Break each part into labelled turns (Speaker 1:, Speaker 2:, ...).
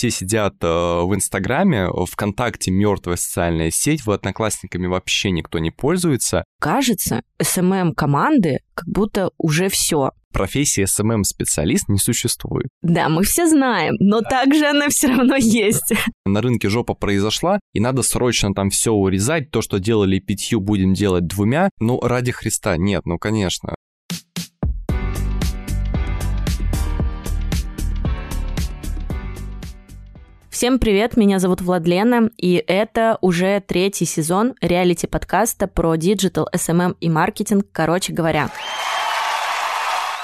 Speaker 1: все сидят э, в Инстаграме, ВКонтакте мертвая социальная сеть, Одноклассниками вообще никто не пользуется.
Speaker 2: Кажется, SMM-команды как будто уже все.
Speaker 1: Профессии SMM-специалист не существует.
Speaker 2: Да, мы все знаем, но также она все равно есть.
Speaker 1: На рынке жопа произошла, и надо срочно там все урезать. То, что делали пятью, будем делать двумя. Ну, ради Христа, нет, ну, конечно.
Speaker 2: Всем привет, меня зовут Владлена, и это уже третий сезон реалити-подкаста про диджитал, SMM эм эм и маркетинг, короче говоря.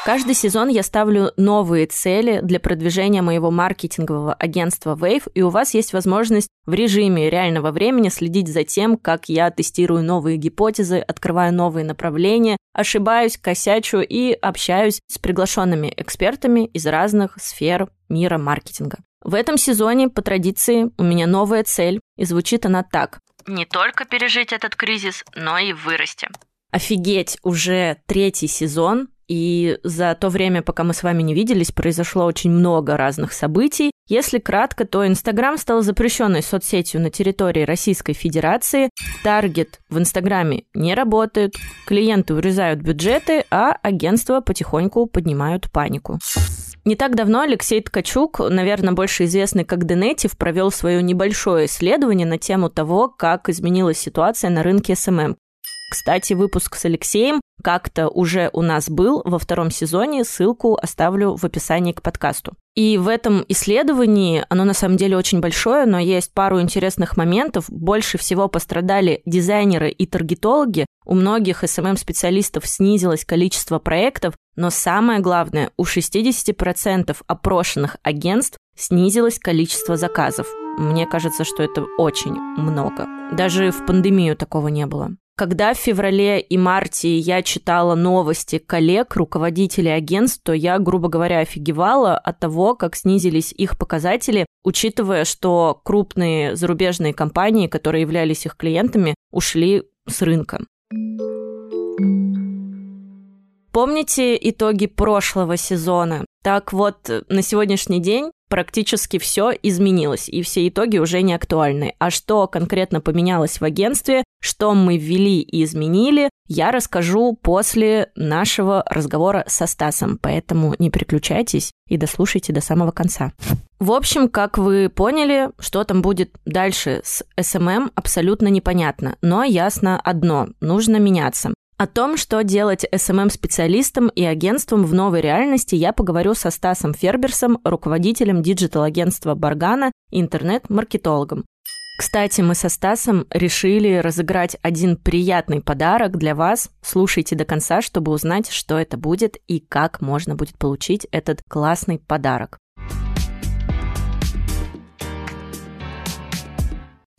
Speaker 2: Каждый сезон я ставлю новые цели для продвижения моего маркетингового агентства Wave, и у вас есть возможность в режиме реального времени следить за тем, как я тестирую новые гипотезы, открываю новые направления, ошибаюсь, косячу и общаюсь с приглашенными экспертами из разных сфер мира маркетинга. В этом сезоне, по традиции, у меня новая цель, и звучит она так. Не только пережить этот кризис, но и вырасти. Офигеть, уже третий сезон, и за то время, пока мы с вами не виделись, произошло очень много разных событий. Если кратко, то Инстаграм стал запрещенной соцсетью на территории Российской Федерации. Таргет в Инстаграме не работает, клиенты урезают бюджеты, а агентства потихоньку поднимают панику. Не так давно Алексей Ткачук, наверное, больше известный как DNative, провел свое небольшое исследование на тему того, как изменилась ситуация на рынке SMM. Кстати, выпуск с Алексеем как-то уже у нас был во втором сезоне, ссылку оставлю в описании к подкасту. И в этом исследовании, оно на самом деле очень большое, но есть пару интересных моментов. Больше всего пострадали дизайнеры и таргетологи. У многих SMM-специалистов снизилось количество проектов, но самое главное, у 60% опрошенных агентств снизилось количество заказов. Мне кажется, что это очень много. Даже в пандемию такого не было. Когда в феврале и марте я читала новости коллег, руководителей агентств, то я, грубо говоря, офигевала от того, как снизились их показатели, учитывая, что крупные зарубежные компании, которые являлись их клиентами, ушли с рынка. Помните итоги прошлого сезона? Так вот, на сегодняшний день практически все изменилось, и все итоги уже не актуальны. А что конкретно поменялось в агентстве, что мы ввели и изменили, я расскажу после нашего разговора со Стасом, поэтому не переключайтесь и дослушайте до самого конца. В общем, как вы поняли, что там будет дальше с SMM, абсолютно непонятно, но ясно одно – нужно меняться. О том, что делать SMM-специалистам и агентствам в новой реальности, я поговорю со Стасом Ферберсом, руководителем диджитал-агентства Баргана и интернет-маркетологом. Кстати, мы со Стасом решили разыграть один приятный подарок для вас. Слушайте до конца, чтобы узнать, что это будет и как можно будет получить этот классный подарок.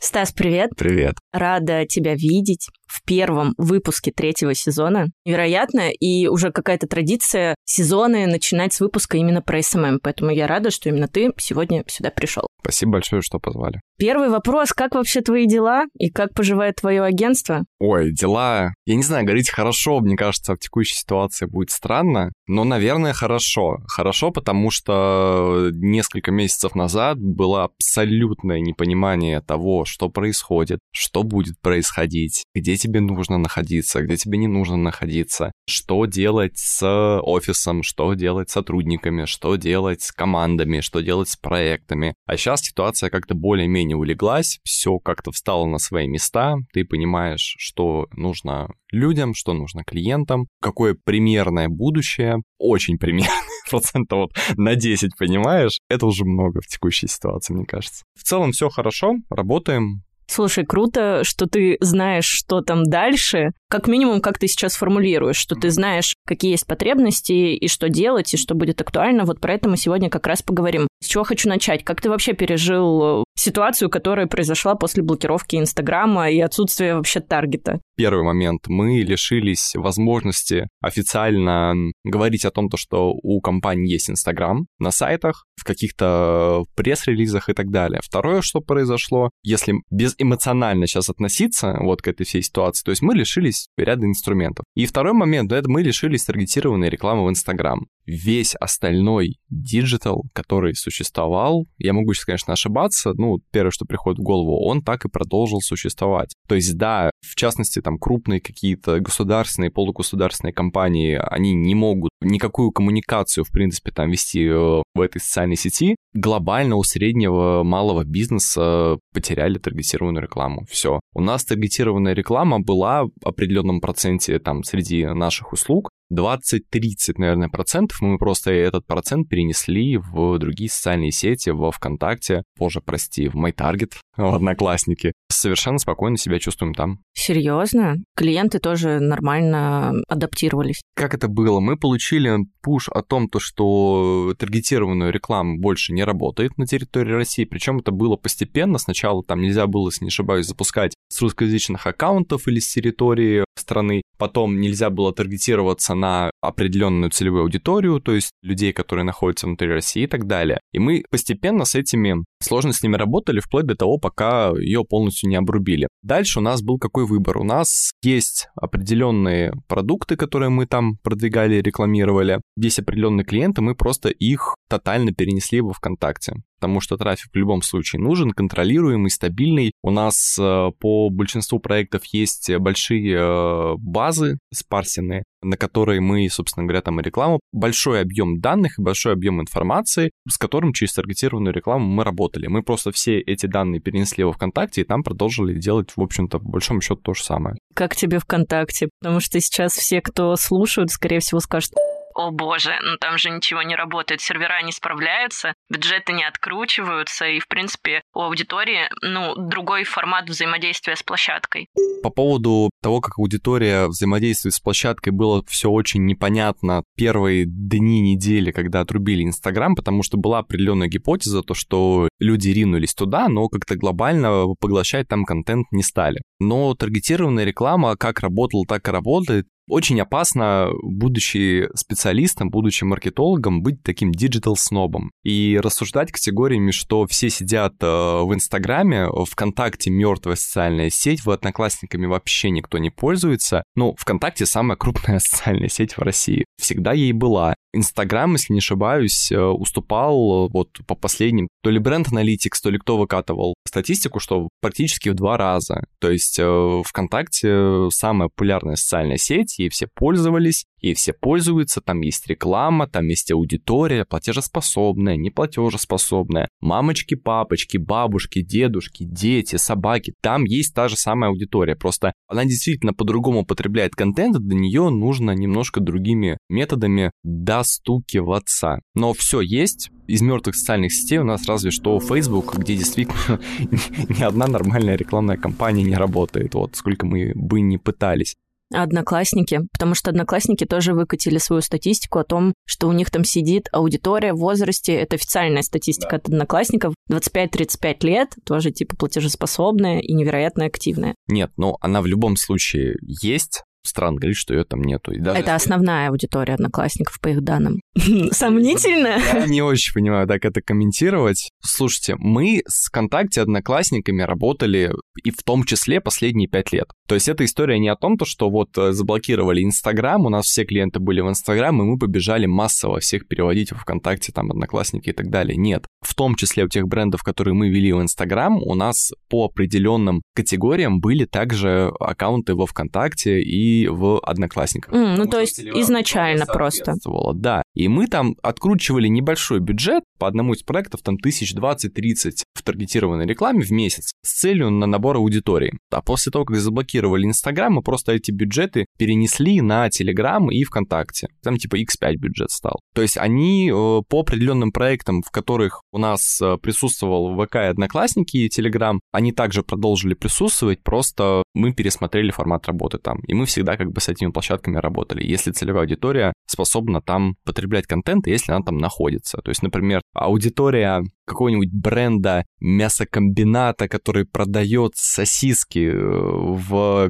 Speaker 2: Стас, привет.
Speaker 1: Привет.
Speaker 2: Рада тебя видеть в первом выпуске третьего сезона. Вероятно, и уже какая-то традиция сезоны начинать с выпуска именно про SMM. Поэтому я рада, что именно ты сегодня сюда пришел.
Speaker 1: Спасибо большое, что позвали.
Speaker 2: Первый вопрос. Как вообще твои дела и как поживает твое агентство?
Speaker 1: Ой, дела... Я не знаю, говорить хорошо, мне кажется, в текущей ситуации будет странно, но, наверное, хорошо. Хорошо, потому что несколько месяцев назад было абсолютное непонимание того, что происходит, что будет происходить, где тебе нужно находиться, где тебе не нужно находиться, что делать с офисом, что делать с сотрудниками, что делать с командами, что делать с проектами. А сейчас ситуация как-то более-менее улеглась, все как-то встало на свои места, ты понимаешь, что нужно людям, что нужно клиентам, какое примерное будущее, очень примерное, процентов вот на 10, понимаешь? Это уже много в текущей ситуации, мне кажется. В целом все хорошо, работаем,
Speaker 2: Слушай, круто, что ты знаешь, что там дальше. Как минимум, как ты сейчас формулируешь, что ты знаешь, какие есть потребности и что делать, и что будет актуально. Вот про это мы сегодня как раз поговорим. С чего хочу начать? Как ты вообще пережил э, ситуацию, которая произошла после блокировки Инстаграма и отсутствия вообще таргета?
Speaker 1: Первый момент. Мы лишились возможности официально говорить о том, что у компании есть Инстаграм на сайтах, в каких-то пресс-релизах и так далее. Второе, что произошло, если безэмоционально сейчас относиться вот к этой всей ситуации, то есть мы лишились появились ряд инструментов. И второй момент, это мы лишились таргетированной рекламы в Инстаграм. Весь остальной диджитал, который существовал, я могу сейчас, конечно, ошибаться, ну, первое, что приходит в голову, он так и продолжил существовать. То есть, да, в частности, там крупные какие-то государственные, полугосударственные компании, они не могут никакую коммуникацию, в принципе, там вести э, в этой социальной сети. Глобально у среднего малого бизнеса потеряли таргетированную рекламу. Все. У нас таргетированная реклама была в определенном проценте там среди наших услуг, 20-30, наверное, процентов, мы просто этот процент перенесли в другие социальные сети, во ВКонтакте, позже, прости, в MyTarget, в Одноклассники. Совершенно спокойно себя чувствуем там.
Speaker 2: Серьезно? Клиенты тоже нормально адаптировались?
Speaker 1: Как это было? Мы получили пуш о том, то, что таргетированную рекламу больше не работает на территории России, причем это было постепенно. Сначала там нельзя было, если не ошибаюсь, запускать с русскоязычных аккаунтов или с территории страны. Потом нельзя было таргетироваться на определенную целевую аудиторию, то есть людей, которые находятся внутри России и так далее. И мы постепенно с этими сложностями работали вплоть до того, пока ее полностью не обрубили. Дальше у нас был какой выбор? У нас есть определенные продукты, которые мы там продвигали, рекламировали. Есть определенные клиенты, мы просто их тотально перенесли во ВКонтакте потому что трафик в любом случае нужен, контролируемый, стабильный. У нас э, по большинству проектов есть большие э, базы спарсенные, на которые мы, собственно говоря, там и рекламу, большой объем данных и большой объем информации, с которым через таргетированную рекламу мы работали. Мы просто все эти данные перенесли во ВКонтакте и там продолжили делать, в общем-то, по большому счету то же самое.
Speaker 2: Как тебе ВКонтакте? Потому что сейчас все, кто слушают, скорее всего, скажут, о боже, ну там же ничего не работает, сервера не справляются, бюджеты не откручиваются, и, в принципе, у аудитории, ну, другой формат взаимодействия с площадкой.
Speaker 1: По поводу того, как аудитория взаимодействует с площадкой, было все очень непонятно первые дни недели, когда отрубили Инстаграм, потому что была определенная гипотеза, то, что люди ринулись туда, но как-то глобально поглощать там контент не стали. Но таргетированная реклама как работала, так и работает очень опасно, будучи специалистом, будучи маркетологом, быть таким диджитал-снобом и рассуждать категориями, что все сидят э, в Инстаграме, ВКонтакте мертвая социальная сеть, в Одноклассниками вообще никто не пользуется. Ну, ВКонтакте самая крупная социальная сеть в России. Всегда ей была. Инстаграм, если не ошибаюсь, э, уступал э, вот по последним, то ли бренд Analytics, то ли кто выкатывал статистику, что практически в два раза. То есть э, ВКонтакте самая популярная социальная сеть, ей все пользовались, и все пользуются, там есть реклама, там есть аудитория, платежеспособная, неплатежеспособная, мамочки, папочки, бабушки, дедушки, дети, собаки, там есть та же самая аудитория, просто она действительно по-другому потребляет контент, до нее нужно немножко другими методами достукиваться. Но все есть, из мертвых социальных сетей у нас разве что Facebook, где действительно ни одна нормальная рекламная кампания не работает, вот сколько мы бы не пытались.
Speaker 2: Одноклассники, потому что одноклассники тоже выкатили свою статистику о том, что у них там сидит аудитория в возрасте, это официальная статистика да. от одноклассников, 25-35 лет, тоже типа платежеспособная и невероятно активная.
Speaker 1: Нет, ну она в любом случае есть, странно говорить, что ее там нету. И
Speaker 2: даже это основная аудитория одноклассников, по их данным. Сомнительно?
Speaker 1: Я не очень понимаю, так это комментировать. Слушайте, мы с ВКонтакте одноклассниками работали и в том числе последние пять лет. То есть эта история не о том, то, что вот э, заблокировали Инстаграм, у нас все клиенты были в Инстаграм, и мы побежали массово всех переводить в ВКонтакте, там, Одноклассники и так далее. Нет. В том числе у тех брендов, которые мы вели в Инстаграм, у нас по определенным категориям были также аккаунты во ВКонтакте и в Одноклассниках.
Speaker 2: Mm, ну, то есть изначально просто.
Speaker 1: Да. И мы там откручивали небольшой бюджет по одному из проектов, там, тысяч двадцать-тридцать в таргетированной рекламе в месяц с целью на набор аудитории. А после того, как заблокировали заблокировали Инстаграм, мы просто эти бюджеты перенесли на Телеграм и ВКонтакте. Там типа X5 бюджет стал. То есть они э, по определенным проектам, в которых у нас э, присутствовал ВК и Одноклассники и Телеграм, они также продолжили присутствовать, просто мы пересмотрели формат работы там. И мы всегда как бы с этими площадками работали. Если целевая аудитория способна там потреблять контент, если она там находится. То есть, например, аудитория какого-нибудь бренда мясокомбината, который продает сосиски э,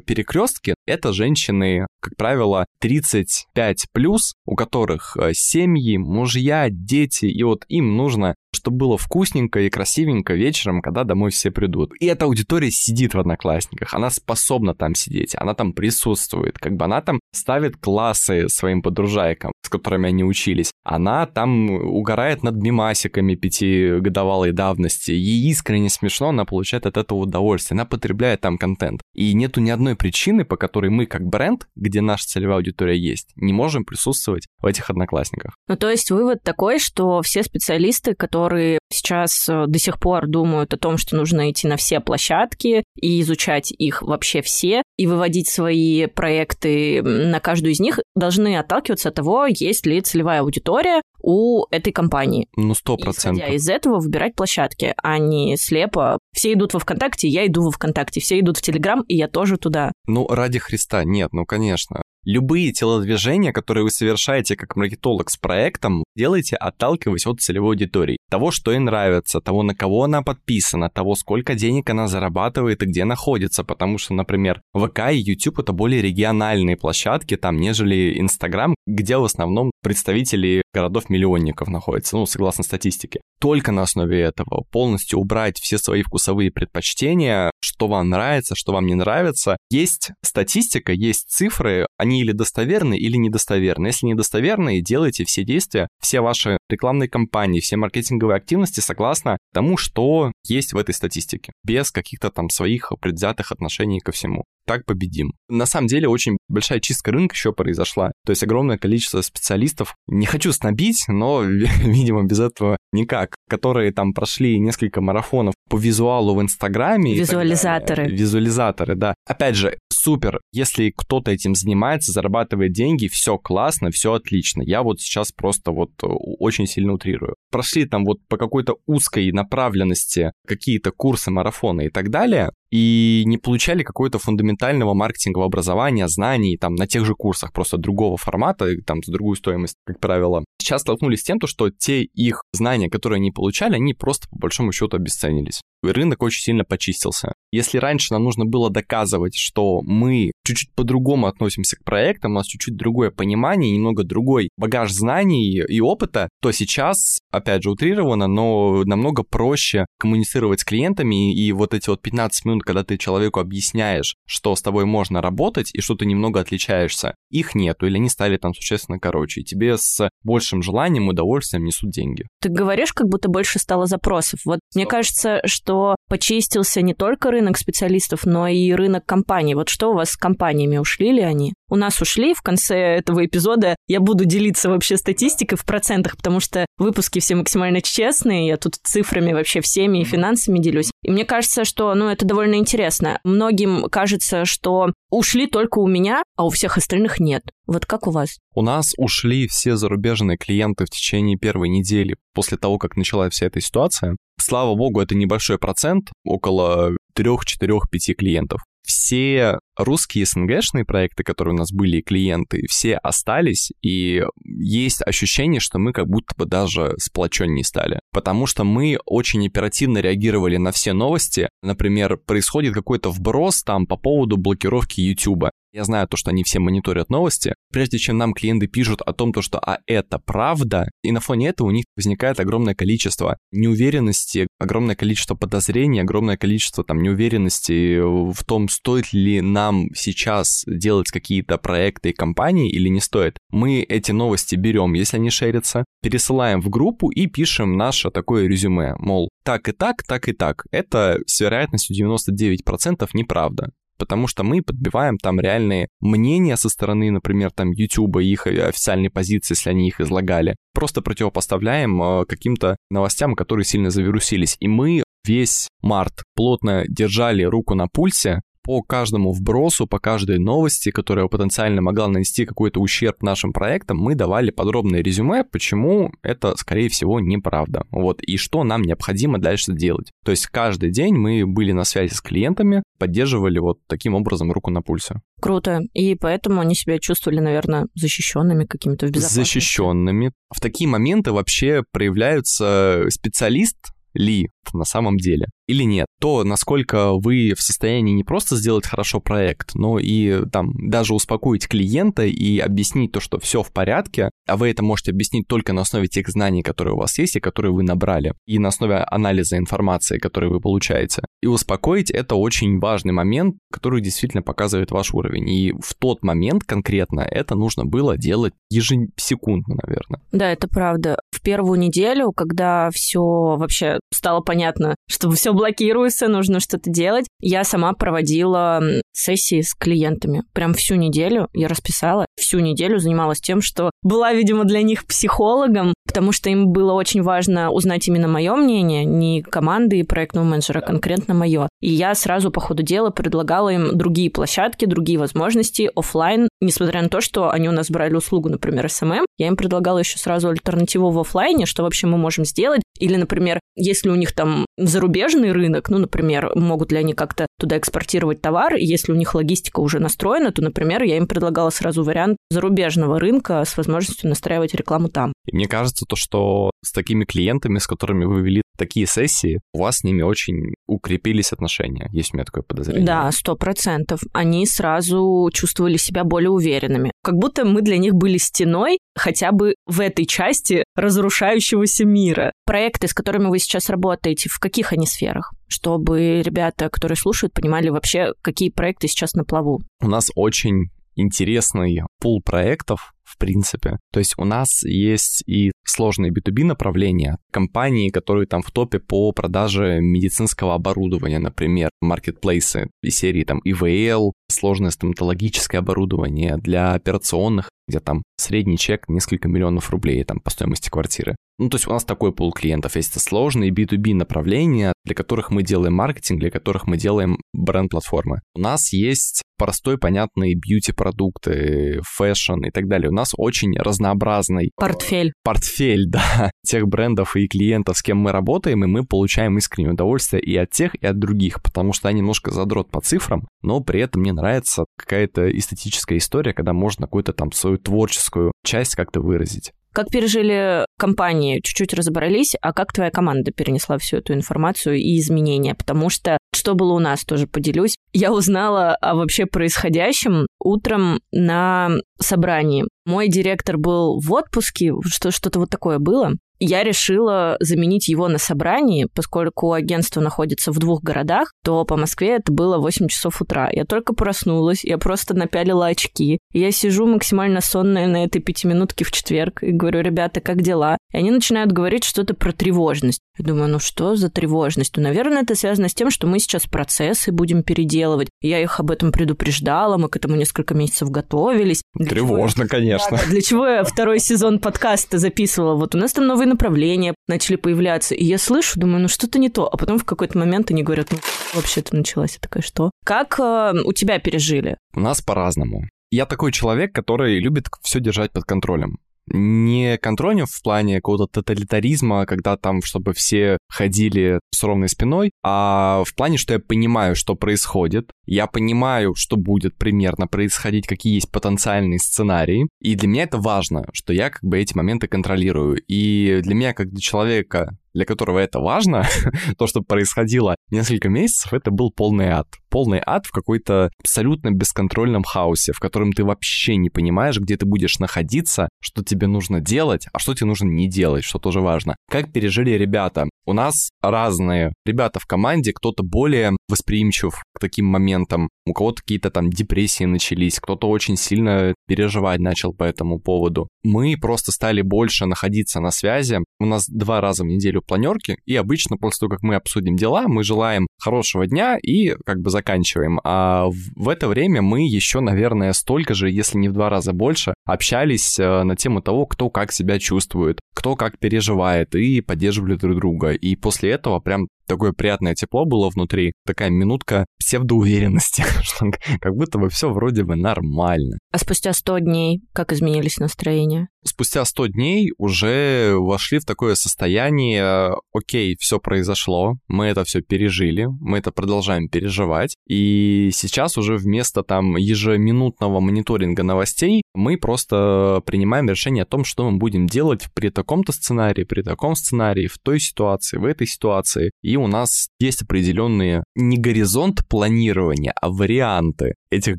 Speaker 1: перекрестке, это женщины, как правило, 35 плюс, у которых э, семьи, мужья, дети, и вот им нужно чтобы было вкусненько и красивенько вечером, когда домой все придут. И эта аудитория сидит в Одноклассниках, она способна там сидеть, она там присутствует, как бы она там ставит классы своим подружайкам, с которыми они учились. Она там угорает над мимасиками пятигодовалой давности. Ей искренне смешно, она получает от этого удовольствие, она потребляет там контент. И нету ни одной причины, по которой мы как бренд, где наша целевая аудитория есть, не можем присутствовать в этих одноклассниках.
Speaker 2: Ну, то есть вывод такой, что все специалисты, которые сейчас э, до сих пор думают о том, что нужно идти на все площадки и изучать их вообще все, и выводить свои проекты на каждую из них, должны отталкиваться от того, есть ли целевая аудитория у этой компании.
Speaker 1: Ну, сто процентов.
Speaker 2: Из этого выбирать площадки, а не слепо. Все идут во ВКонтакте, я иду во ВКонтакте. Все идут в Телеграм, и я тоже туда.
Speaker 1: Ну, ради Христа, нет, ну, конечно. Любые телодвижения, которые вы совершаете как маркетолог с проектом, делайте, отталкиваясь от целевой аудитории. Того, что ей нравится, того, на кого она подписана, того, сколько денег она зарабатывает и где находится. Потому что, например, ВК и YouTube — это более региональные площадки, там, нежели Инстаграм, где в основном представители городов-миллионников находятся, ну, согласно статистике. Только на основе этого полностью убрать все свои вкусовые предпочтения, что вам нравится, что вам не нравится. Есть статистика, есть цифры, они или достоверны, или недостоверны. Если недостоверны, делайте все действия, все ваши рекламные кампании, все маркетинговые активности согласно тому, что есть в этой статистике, без каких-то там своих предвзятых отношений ко всему так победим. На самом деле очень большая чистка рынка еще произошла. То есть огромное количество специалистов, не хочу снобить, но, видимо, без этого никак, которые там прошли несколько марафонов по визуалу в Инстаграме.
Speaker 2: Визуализаторы.
Speaker 1: Визуализаторы, да. Опять же, супер, если кто-то этим занимается, зарабатывает деньги, все классно, все отлично. Я вот сейчас просто вот э, очень сильно утрирую. Прошли там вот по какой-то узкой направленности какие-то курсы, марафоны и так далее, и не получали какое-то фундаментального маркетингового образования, знаний там на тех же курсах, просто другого формата, там с другую стоимость, как правило. Сейчас столкнулись с тем, что те их знания, которые они получали, они просто по большому счету обесценились. Рынок очень сильно почистился. Если раньше нам нужно было доказывать, что мы чуть-чуть по-другому относимся к проектам, у нас чуть-чуть другое понимание, немного другой багаж знаний и опыта, то сейчас, опять же, утрировано, но намного проще коммуницировать с клиентами, и вот эти вот 15 минут, когда ты человеку объясняешь, что с тобой можно работать и что ты немного отличаешься, их нету, или они стали там существенно короче, и тебе с большим желанием, удовольствием несут деньги.
Speaker 2: Ты говоришь, как будто больше стало запросов. Вот мне кажется, что что почистился не только рынок специалистов, но и рынок компаний. Вот что у вас с компаниями? Ушли ли они? У нас ушли. В конце этого эпизода я буду делиться вообще статистикой в процентах, потому что выпуски все максимально честные. Я тут цифрами вообще всеми и финансами делюсь. И мне кажется, что ну, это довольно интересно. Многим кажется, что ушли только у меня, а у всех остальных нет. Вот как у вас?
Speaker 1: У нас ушли все зарубежные клиенты в течение первой недели после того, как началась вся эта ситуация. Слава богу, это небольшой процент, около 3-4-5 клиентов. Все русские СНГшные проекты, которые у нас были, клиенты, все остались, и есть ощущение, что мы как будто бы даже сплоченнее стали. Потому что мы очень оперативно реагировали на все новости. Например, происходит какой-то вброс там по поводу блокировки YouTube. Я знаю то, что они все мониторят новости. Прежде чем нам клиенты пишут о том, то, что а это правда, и на фоне этого у них возникает огромное количество неуверенности, огромное количество подозрений, огромное количество там неуверенности в том, стоит ли нам сейчас делать какие-то проекты и компании или не стоит. Мы эти новости берем, если они шерятся, пересылаем в группу и пишем наше такое резюме, мол, так и так, так и так. Это с вероятностью 99% неправда потому что мы подбиваем там реальные мнения со стороны, например, там YouTube их официальной позиции, если они их излагали. Просто противопоставляем э, каким-то новостям, которые сильно завирусились. И мы весь март плотно держали руку на пульсе, по каждому вбросу, по каждой новости, которая потенциально могла нанести какой-то ущерб нашим проектам, мы давали подробное резюме, почему это, скорее всего, неправда. Вот, и что нам необходимо дальше делать. То есть каждый день мы были на связи с клиентами, поддерживали вот таким образом руку на пульсе.
Speaker 2: Круто. И поэтому они себя чувствовали, наверное, защищенными какими-то в безопасности.
Speaker 1: Защищенными. В такие моменты вообще проявляются специалист, ли на самом деле или нет, то насколько вы в состоянии не просто сделать хорошо проект, но и там даже успокоить клиента и объяснить то, что все в порядке, а вы это можете объяснить только на основе тех знаний, которые у вас есть и которые вы набрали, и на основе анализа информации, которую вы получаете. И успокоить — это очень важный момент, который действительно показывает ваш уровень. И в тот момент конкретно это нужно было делать ежесекундно, наверное.
Speaker 2: Да, это правда. В первую неделю, когда все вообще стало понятно, что все блокируется, нужно что-то делать, я сама проводила сессии с клиентами. Прям всю неделю я расписала, всю неделю занималась тем, что была, видимо, для них психологом, потому что им было очень важно узнать именно мое мнение, не команды и проектного менеджера, а конкретно мое. И я сразу по ходу дела предлагала им другие площадки, другие возможности офлайн, несмотря на то, что они у нас брали услугу, например, SMM, я им предлагала еще сразу альтернативу в офлайне, что вообще мы можем сделать. Или, например, если у них там зарубежный рынок, ну, например, могут ли они как-то туда экспортировать товар, и если у них логистика уже настроена, то, например, я им предлагала сразу вариант зарубежного рынка с возможностью настраивать рекламу там.
Speaker 1: И мне кажется, то, что с такими клиентами, с которыми вы вели такие сессии, у вас с ними очень укрепились отношения, есть у меня такое подозрение.
Speaker 2: Да, сто процентов. Они сразу чувствовали себя более уверенными. Как будто мы для них были стеной хотя бы в этой части разрушающегося мира. Проекты, с которыми вы сейчас работаете, в каких они сферах? Чтобы ребята, которые слушают, понимали вообще, какие проекты сейчас на плаву.
Speaker 1: У нас очень интересный пул проектов, в принципе. То есть у нас есть и сложные B2B направления, компании, которые там в топе по продаже медицинского оборудования, например, маркетплейсы из серии там IVL, сложное стоматологическое оборудование для операционных, где там средний чек несколько миллионов рублей там по стоимости квартиры. Ну, то есть у нас такой пул клиентов есть. Это сложные B2B направления, для которых мы делаем маркетинг, для которых мы делаем бренд-платформы. У нас есть простой, понятный бьюти-продукты, фэшн и так далее. Нас очень разнообразный...
Speaker 2: Портфель.
Speaker 1: Портфель, да, тех брендов и клиентов, с кем мы работаем, и мы получаем искреннее удовольствие и от тех, и от других, потому что они немножко задрот по цифрам, но при этом мне нравится какая-то эстетическая история, когда можно какую-то там свою творческую часть как-то выразить.
Speaker 2: Как пережили компании, чуть-чуть разобрались, а как твоя команда перенесла всю эту информацию и изменения? Потому что что было у нас, тоже поделюсь. Я узнала о вообще происходящем утром на собрании. Мой директор был в отпуске, что, что-то вот такое было я решила заменить его на собрании, поскольку агентство находится в двух городах, то по Москве это было 8 часов утра. Я только проснулась, я просто напялила очки. Я сижу максимально сонная на этой пятиминутке в четверг и говорю, ребята, как дела? И они начинают говорить что-то про тревожность. Я думаю, ну что за тревожность? Ну, наверное, это связано с тем, что мы сейчас процессы будем переделывать. Я их об этом предупреждала, мы к этому несколько месяцев готовились.
Speaker 1: Тревожно, я... конечно.
Speaker 2: Да, для чего я второй сезон подкаста записывала? Вот у нас там новые направления начали появляться. И я слышу, думаю, ну что-то не то. А потом в какой-то момент они говорят, ну вообще-то началась. Я такая, что? Как э, у тебя пережили?
Speaker 1: У нас по-разному. Я такой человек, который любит все держать под контролем не контролем в плане какого-то тоталитаризма, когда там, чтобы все ходили с ровной спиной, а в плане, что я понимаю, что происходит, я понимаю, что будет примерно происходить, какие есть потенциальные сценарии, и для меня это важно, что я как бы эти моменты контролирую. И для меня, как для человека, для которого это важно, то, что происходило несколько месяцев, это был полный ад. Полный ад в какой-то абсолютно бесконтрольном хаосе, в котором ты вообще не понимаешь, где ты будешь находиться, что тебе нужно делать, а что тебе нужно не делать, что тоже важно. Как пережили ребята? У нас разные ребята в команде, кто-то более восприимчив к таким моментам, у кого-то какие-то там депрессии начались, кто-то очень сильно переживать начал по этому поводу. Мы просто стали больше находиться на связи. У нас два раза в неделю планерки, и обычно после того, как мы обсудим дела, мы желаем хорошего дня и как бы заканчиваем. А в это время мы еще, наверное, столько же, если не в два раза больше, общались э, на тему того, кто как себя чувствует, кто как переживает, и поддерживали друг друга. И после этого прям такое приятное тепло было внутри, такая минутка псевдоуверенности, как будто бы все вроде бы нормально.
Speaker 2: А спустя 100 дней как изменились настроения?
Speaker 1: Спустя 100 дней уже вошли в такое состояние, окей, все произошло, мы это все пережили, мы это продолжаем переживать, и сейчас уже вместо там ежеминутного мониторинга новостей мы просто принимаем решение о том, что мы будем делать при таком-то сценарии, при таком сценарии, в той ситуации, в этой ситуации, и у нас есть определенные не горизонт планирования, а варианты этих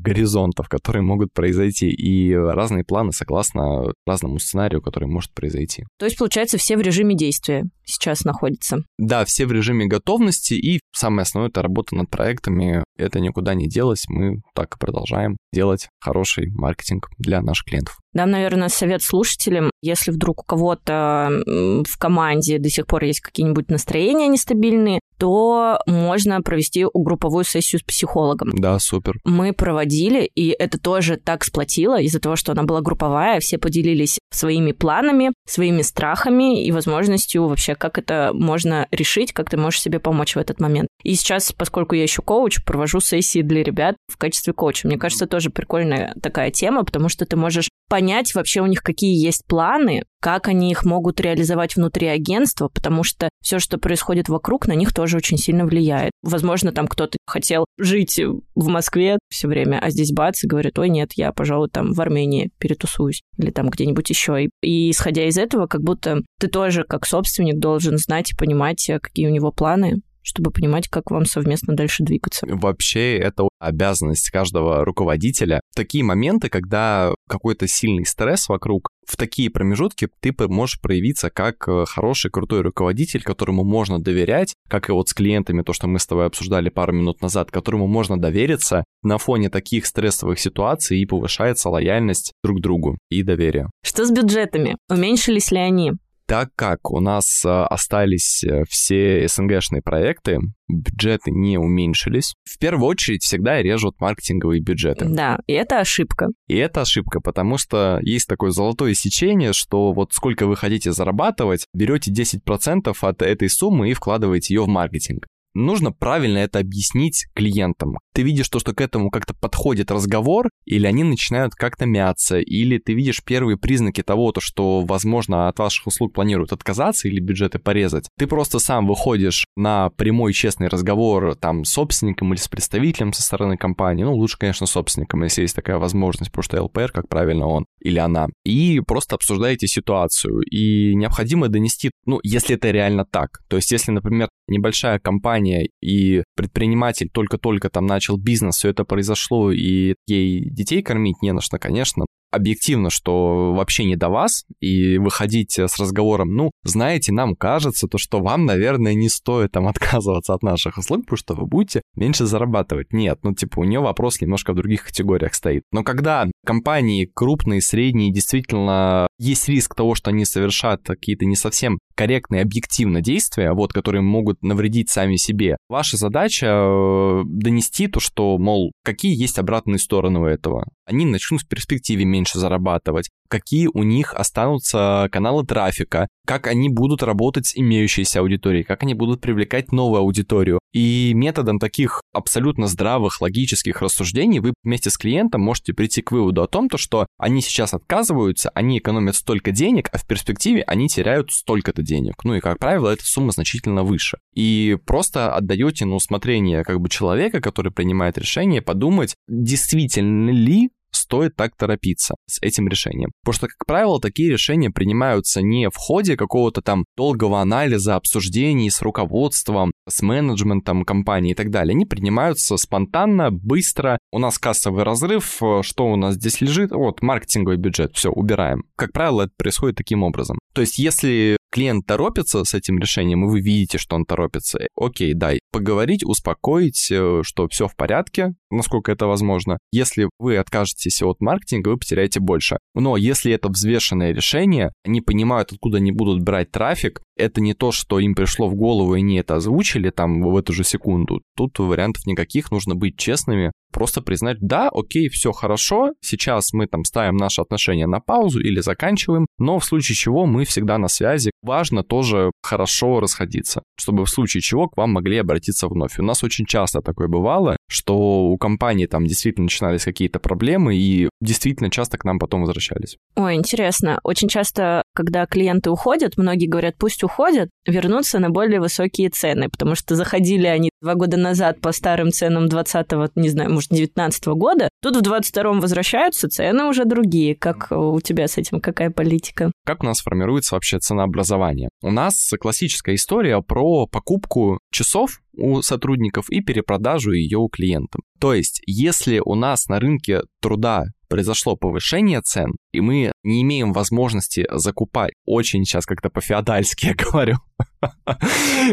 Speaker 1: горизонтов, которые могут произойти, и разные планы согласно разному сценарию, который может произойти.
Speaker 2: То есть, получается, все в режиме действия сейчас находятся?
Speaker 1: Да, все в режиме готовности, и самое основное — это работа над проектами. Это никуда не делось, мы так и продолжаем делать хороший маркетинг для наших клиентов.
Speaker 2: Дам, наверное, совет слушателям, если вдруг у кого-то в команде до сих пор есть какие-нибудь настроения нестабильные, то можно провести групповую сессию с психологом.
Speaker 1: Да, супер.
Speaker 2: Мы проводили, и это тоже так сплотило из-за того, что она была групповая, все поделились своими планами, своими страхами и возможностью вообще, как это можно решить, как ты можешь себе помочь в этот момент. И сейчас, поскольку я еще коуч, провожу сессии для ребят в качестве коуча. Мне кажется, тоже прикольная такая тема, потому что ты можешь понять вообще у них какие есть планы, как они их могут реализовать внутри агентства, потому что все, что происходит вокруг, на них тоже очень сильно влияет. Возможно, там кто-то хотел жить в Москве все время, а здесь бац, и говорит, ой, нет, я, пожалуй, там в Армении перетусуюсь или там где-нибудь еще. И, и исходя из этого, как будто ты тоже как собственник должен знать и понимать, какие у него планы, чтобы понимать, как вам совместно дальше двигаться.
Speaker 1: Вообще, это обязанность каждого руководителя. Такие моменты, когда какой-то сильный стресс вокруг, в такие промежутки ты можешь проявиться как э, хороший, крутой руководитель, которому можно доверять, как и вот с клиентами, то, что мы с тобой обсуждали пару минут назад, которому можно довериться на фоне таких стрессовых ситуаций и повышается лояльность друг другу и доверие.
Speaker 2: Что с бюджетами? Уменьшились ли они?
Speaker 1: Так как у нас э, остались э, все СНГшные проекты, бюджеты не уменьшились, в первую очередь всегда режут маркетинговые бюджеты.
Speaker 2: Да, и это ошибка.
Speaker 1: И это ошибка, потому что есть такое золотое сечение, что вот сколько вы хотите зарабатывать, берете 10% от этой суммы и вкладываете ее в маркетинг нужно правильно это объяснить клиентам. Ты видишь то, что к этому как-то подходит разговор, или они начинают как-то мяться, или ты видишь первые признаки того, то, что, возможно, от ваших услуг планируют отказаться или бюджеты порезать. Ты просто сам выходишь на прямой честный разговор там с собственником или с представителем со стороны компании. Ну, лучше, конечно, собственником, если есть такая возможность, потому что ЛПР, как правильно он или она. И просто обсуждаете ситуацию. И необходимо донести, ну, если это реально так. То есть, если, например, небольшая компания и предприниматель только-только там начал бизнес, все это произошло, и ей детей кормить не на что, конечно, объективно, что вообще не до вас, и выходить с разговором, ну, знаете, нам кажется, то, что вам, наверное, не стоит там отказываться от наших услуг, потому что вы будете меньше зарабатывать. Нет, ну, типа, у нее вопрос немножко в других категориях стоит. Но когда компании крупные, средние, действительно есть риск того, что они совершат какие-то не совсем корректные, объективно действия, вот, которые могут навредить сами себе. Ваша задача э, донести то, что, мол, какие есть обратные стороны у этого. Они начнут в перспективе меньше зарабатывать, какие у них останутся каналы трафика, как они будут работать с имеющейся аудиторией, как они будут привлекать новую аудиторию. И методом таких абсолютно здравых, логических рассуждений вы вместе с клиентом можете прийти к выводу о том, то, что они сейчас отказываются, они экономят столько денег, а в перспективе они теряют столько-то денег. Ну и, как правило, эта сумма значительно выше. И просто отдаете на усмотрение как бы человека, который принимает решение, подумать, действительно ли стоит так торопиться с этим решением. Потому что, как правило, такие решения принимаются не в ходе какого-то там долгого анализа, обсуждений с руководством, с менеджментом компании и так далее. Они принимаются спонтанно, быстро. У нас кассовый разрыв, что у нас здесь лежит? Вот, маркетинговый бюджет, все, убираем. Как правило, это происходит таким образом. То есть, если клиент торопится с этим решением, и вы видите, что он торопится, окей, дай, поговорить, успокоить, э, что все в порядке, насколько это возможно. Если вы откажетесь от маркетинга, вы потеряете больше. Но если это взвешенное решение, они понимают, откуда они будут брать трафик, это не то, что им пришло в голову, и они это озвучили там в эту же секунду. Тут вариантов никаких, нужно быть честными, просто признать, да, окей, все хорошо, сейчас мы там ставим наши отношения на паузу или заканчиваем, но в случае чего мы всегда на связи. Важно тоже хорошо расходиться, чтобы в случае чего к вам могли обратиться вновь. У нас очень часто такое бывало, что у компании там действительно начинались какие-то проблемы, и действительно часто к нам потом возвращались.
Speaker 2: Ой, интересно. Очень часто, когда клиенты уходят, многие говорят, пусть уходят, вернутся на более высокие цены, потому что заходили они два года назад по старым ценам 20-го, не знаю, может, 19 -го года, тут в 22-м возвращаются, цены уже другие. Как у тебя с этим, какая политика?
Speaker 1: Как у нас формируется вообще ценообразование? У нас классическая история про покупку часов у сотрудников и перепродажу ее у клиентов. То есть, если у нас на рынке труда произошло повышение цен, и мы не имеем возможности закупать, очень сейчас как-то по-феодальски я говорю,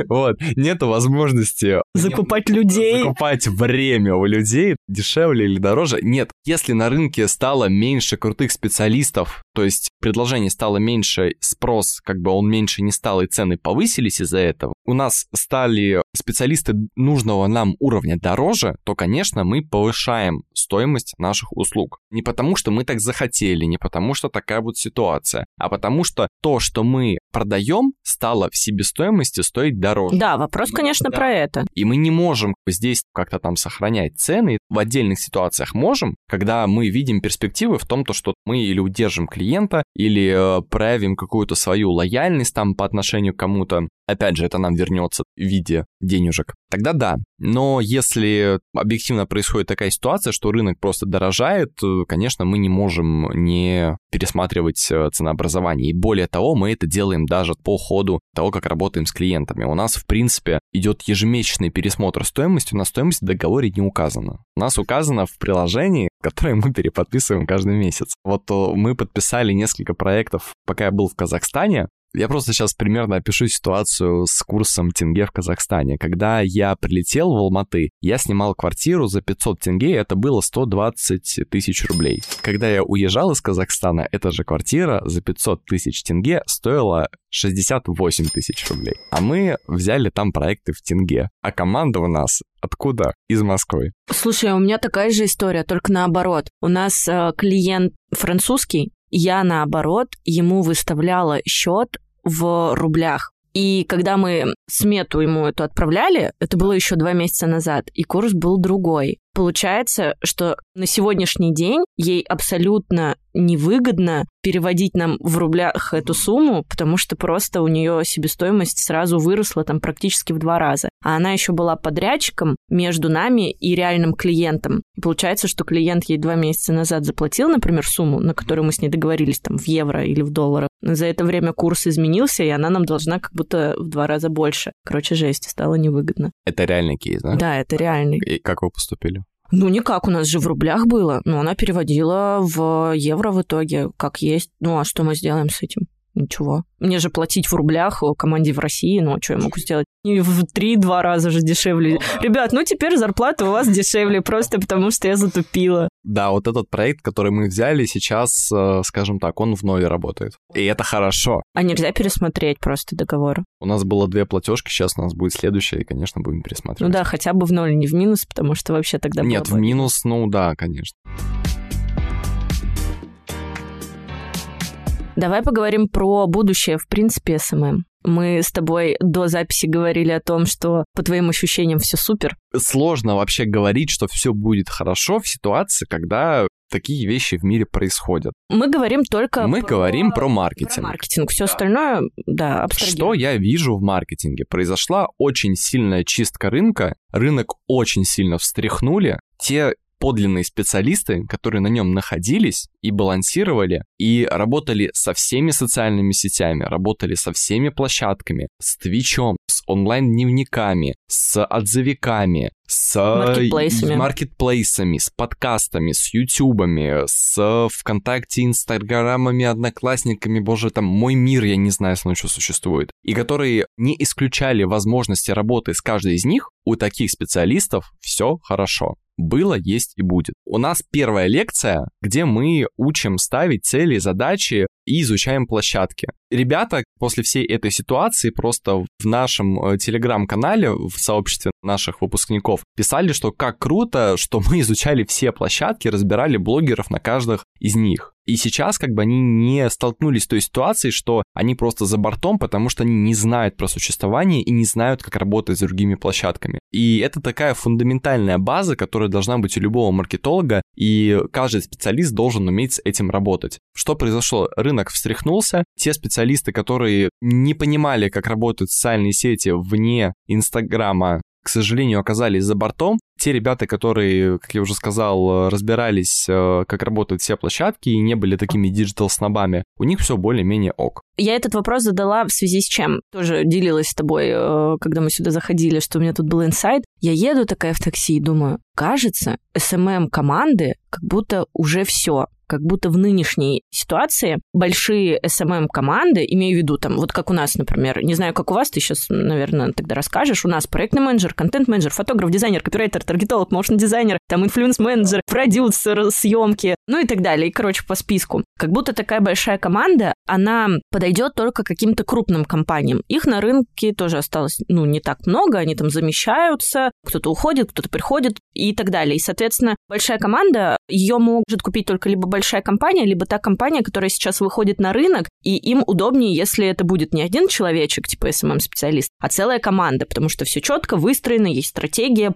Speaker 1: вот, нету возможности
Speaker 2: закупать людей,
Speaker 1: закупать время у людей дешевле или дороже. Нет, если на рынке стало меньше крутых специалистов, то есть предложений стало меньше, спрос как бы он меньше не стал, и цены повысились из-за этого, у нас стали специалисты нужного нам уровня дороже, то, конечно, мы повышаем стоимость наших услуг. Не потому, что мы так захотели, не потому, что такая вот ситуация, а потому что то, что мы продаем, стало в себестоимости стоить дороже.
Speaker 2: Да, вопрос, конечно, да. про это.
Speaker 1: И мы не можем здесь как-то там сохранять цены. В отдельных ситуациях можем, когда мы видим перспективы в том, то, что мы или удержим клиента, или э, проявим какую-то свою лояльность там по отношению к кому-то, опять же, это нам вернется в виде денежек, тогда да. Но если объективно происходит такая ситуация, что рынок просто дорожает, конечно, мы не можем не пересматривать э, ценообразование. И более того, мы это делаем даже по ходу того, как работаем с клиентами. У нас, в принципе, идет ежемесячный пересмотр стоимости, у нас стоимость в договоре не указана. У нас указано в приложении, которое мы переподписываем каждый месяц. Вот мы подписали несколько проектов, пока я был в Казахстане, я просто сейчас примерно опишу ситуацию с курсом тенге в Казахстане. Когда я прилетел в Алматы, я снимал квартиру за 500 тенге, это было 120 тысяч рублей. Когда я уезжал из Казахстана, эта же квартира за 500 тысяч тенге стоила 68 тысяч рублей. А мы взяли там проекты в тенге. А команда у нас Откуда? Из Москвы.
Speaker 2: Слушай, у меня такая же история, только наоборот. У нас э, клиент французский, я, наоборот, ему выставляла счет в рублях. И когда мы смету ему эту отправляли, это было еще два месяца назад, и курс был другой. Получается, что на сегодняшний день ей абсолютно невыгодно переводить нам в рублях эту сумму, потому что просто у нее себестоимость сразу выросла там практически в два раза. А она еще была подрядчиком между нами и реальным клиентом. И получается, что клиент ей два месяца назад заплатил, например, сумму, на которую мы с ней договорились там в евро или в долларах. За это время курс изменился, и она нам должна как будто в два раза больше. Короче, жесть, стало невыгодно.
Speaker 1: Это реальный кейс, да?
Speaker 2: Да, это реальный.
Speaker 1: И как вы поступили?
Speaker 2: Ну, никак, у нас же в рублях было, но она переводила в евро в итоге, как есть. Ну, а что мы сделаем с этим? Ничего. Мне же платить в рублях команде в России, ну, а что я могу сделать? И в три-два раза же дешевле. Ребят, ну теперь зарплата у вас дешевле, просто потому что я затупила.
Speaker 1: Да, вот этот проект, который мы взяли сейчас, э, скажем так, он в ноле работает. И это хорошо.
Speaker 2: А нельзя пересмотреть просто договор?
Speaker 1: У нас было две платежки, сейчас у нас будет следующая, и, конечно, будем пересматривать.
Speaker 2: Ну да, хотя бы в ноль, не в минус, потому что вообще тогда...
Speaker 1: Нет, в минус, ну да, конечно.
Speaker 2: Давай поговорим про будущее, в принципе, SMM. Мы с тобой до записи говорили о том, что по твоим ощущениям все супер.
Speaker 1: Сложно вообще говорить, что все будет хорошо в ситуации, когда такие вещи в мире происходят.
Speaker 2: Мы говорим только
Speaker 1: Мы про... говорим про маркетинг. Про
Speaker 2: маркетинг. Все остальное, да, абстрагируем.
Speaker 1: Что я вижу в маркетинге? Произошла очень сильная чистка рынка, рынок очень сильно встряхнули. Те подлинные специалисты, которые на нем находились и балансировали, и работали со всеми социальными сетями, работали со всеми площадками, с Твичом, с онлайн-дневниками, с отзывиками, с
Speaker 2: маркетплейсами.
Speaker 1: маркетплейсами, с подкастами, с ютубами, с ВКонтакте, Инстаграмами, Одноклассниками, боже, там мой мир, я не знаю, если он еще существует, и которые не исключали возможности работы с каждой из них, у таких специалистов все хорошо было, есть и будет. У нас первая лекция, где мы учим ставить цели, задачи и изучаем площадки. ребята после всей этой ситуации просто в нашем э, телеграм-канале, в сообществе наших выпускников, писали, что как круто, что мы изучали все площадки, разбирали блогеров на каждых из них. И сейчас как бы они не столкнулись с той ситуацией, что они просто за бортом, потому что они не знают про существование и не знают, как работать с другими площадками. И это такая фундаментальная база, которая должна быть у любого маркетолога, и каждый специалист должен уметь с этим работать. Что произошло? Рынок встряхнулся, те специалисты, которые не понимали, как работают социальные сети вне Инстаграма, к сожалению, оказались за бортом. Те ребята, которые, как я уже сказал, разбирались, э, как работают все площадки и не были такими диджитал-снобами, у них все более-менее ок.
Speaker 2: Я этот вопрос задала в связи с чем? Тоже делилась с тобой, э, когда мы сюда заходили, что у меня тут был инсайт. Я еду такая в такси и думаю, кажется, SMM-команды как будто уже все как будто в нынешней ситуации большие SMM-команды, имею в виду там, вот как у нас, например, не знаю, как у вас, ты сейчас, наверное, тогда расскажешь, у нас проектный менеджер, контент-менеджер, фотограф, дизайнер, копирайтер, таргетолог, моушн-дизайнер, там инфлюенс-менеджер, продюсер, съемки, ну и так далее, и, короче, по списку. Как будто такая большая команда, она подойдет только каким-то крупным компаниям. Их на рынке тоже осталось, ну, не так много, они там замещаются, кто-то уходит, кто-то приходит и так далее. И, соответственно, большая команда, ее может купить только либо большая компания, либо та компания, которая сейчас выходит на рынок, и им удобнее, если это будет не один человечек, типа SMM-специалист, а целая команда, потому что все четко выстроено, есть стратегия,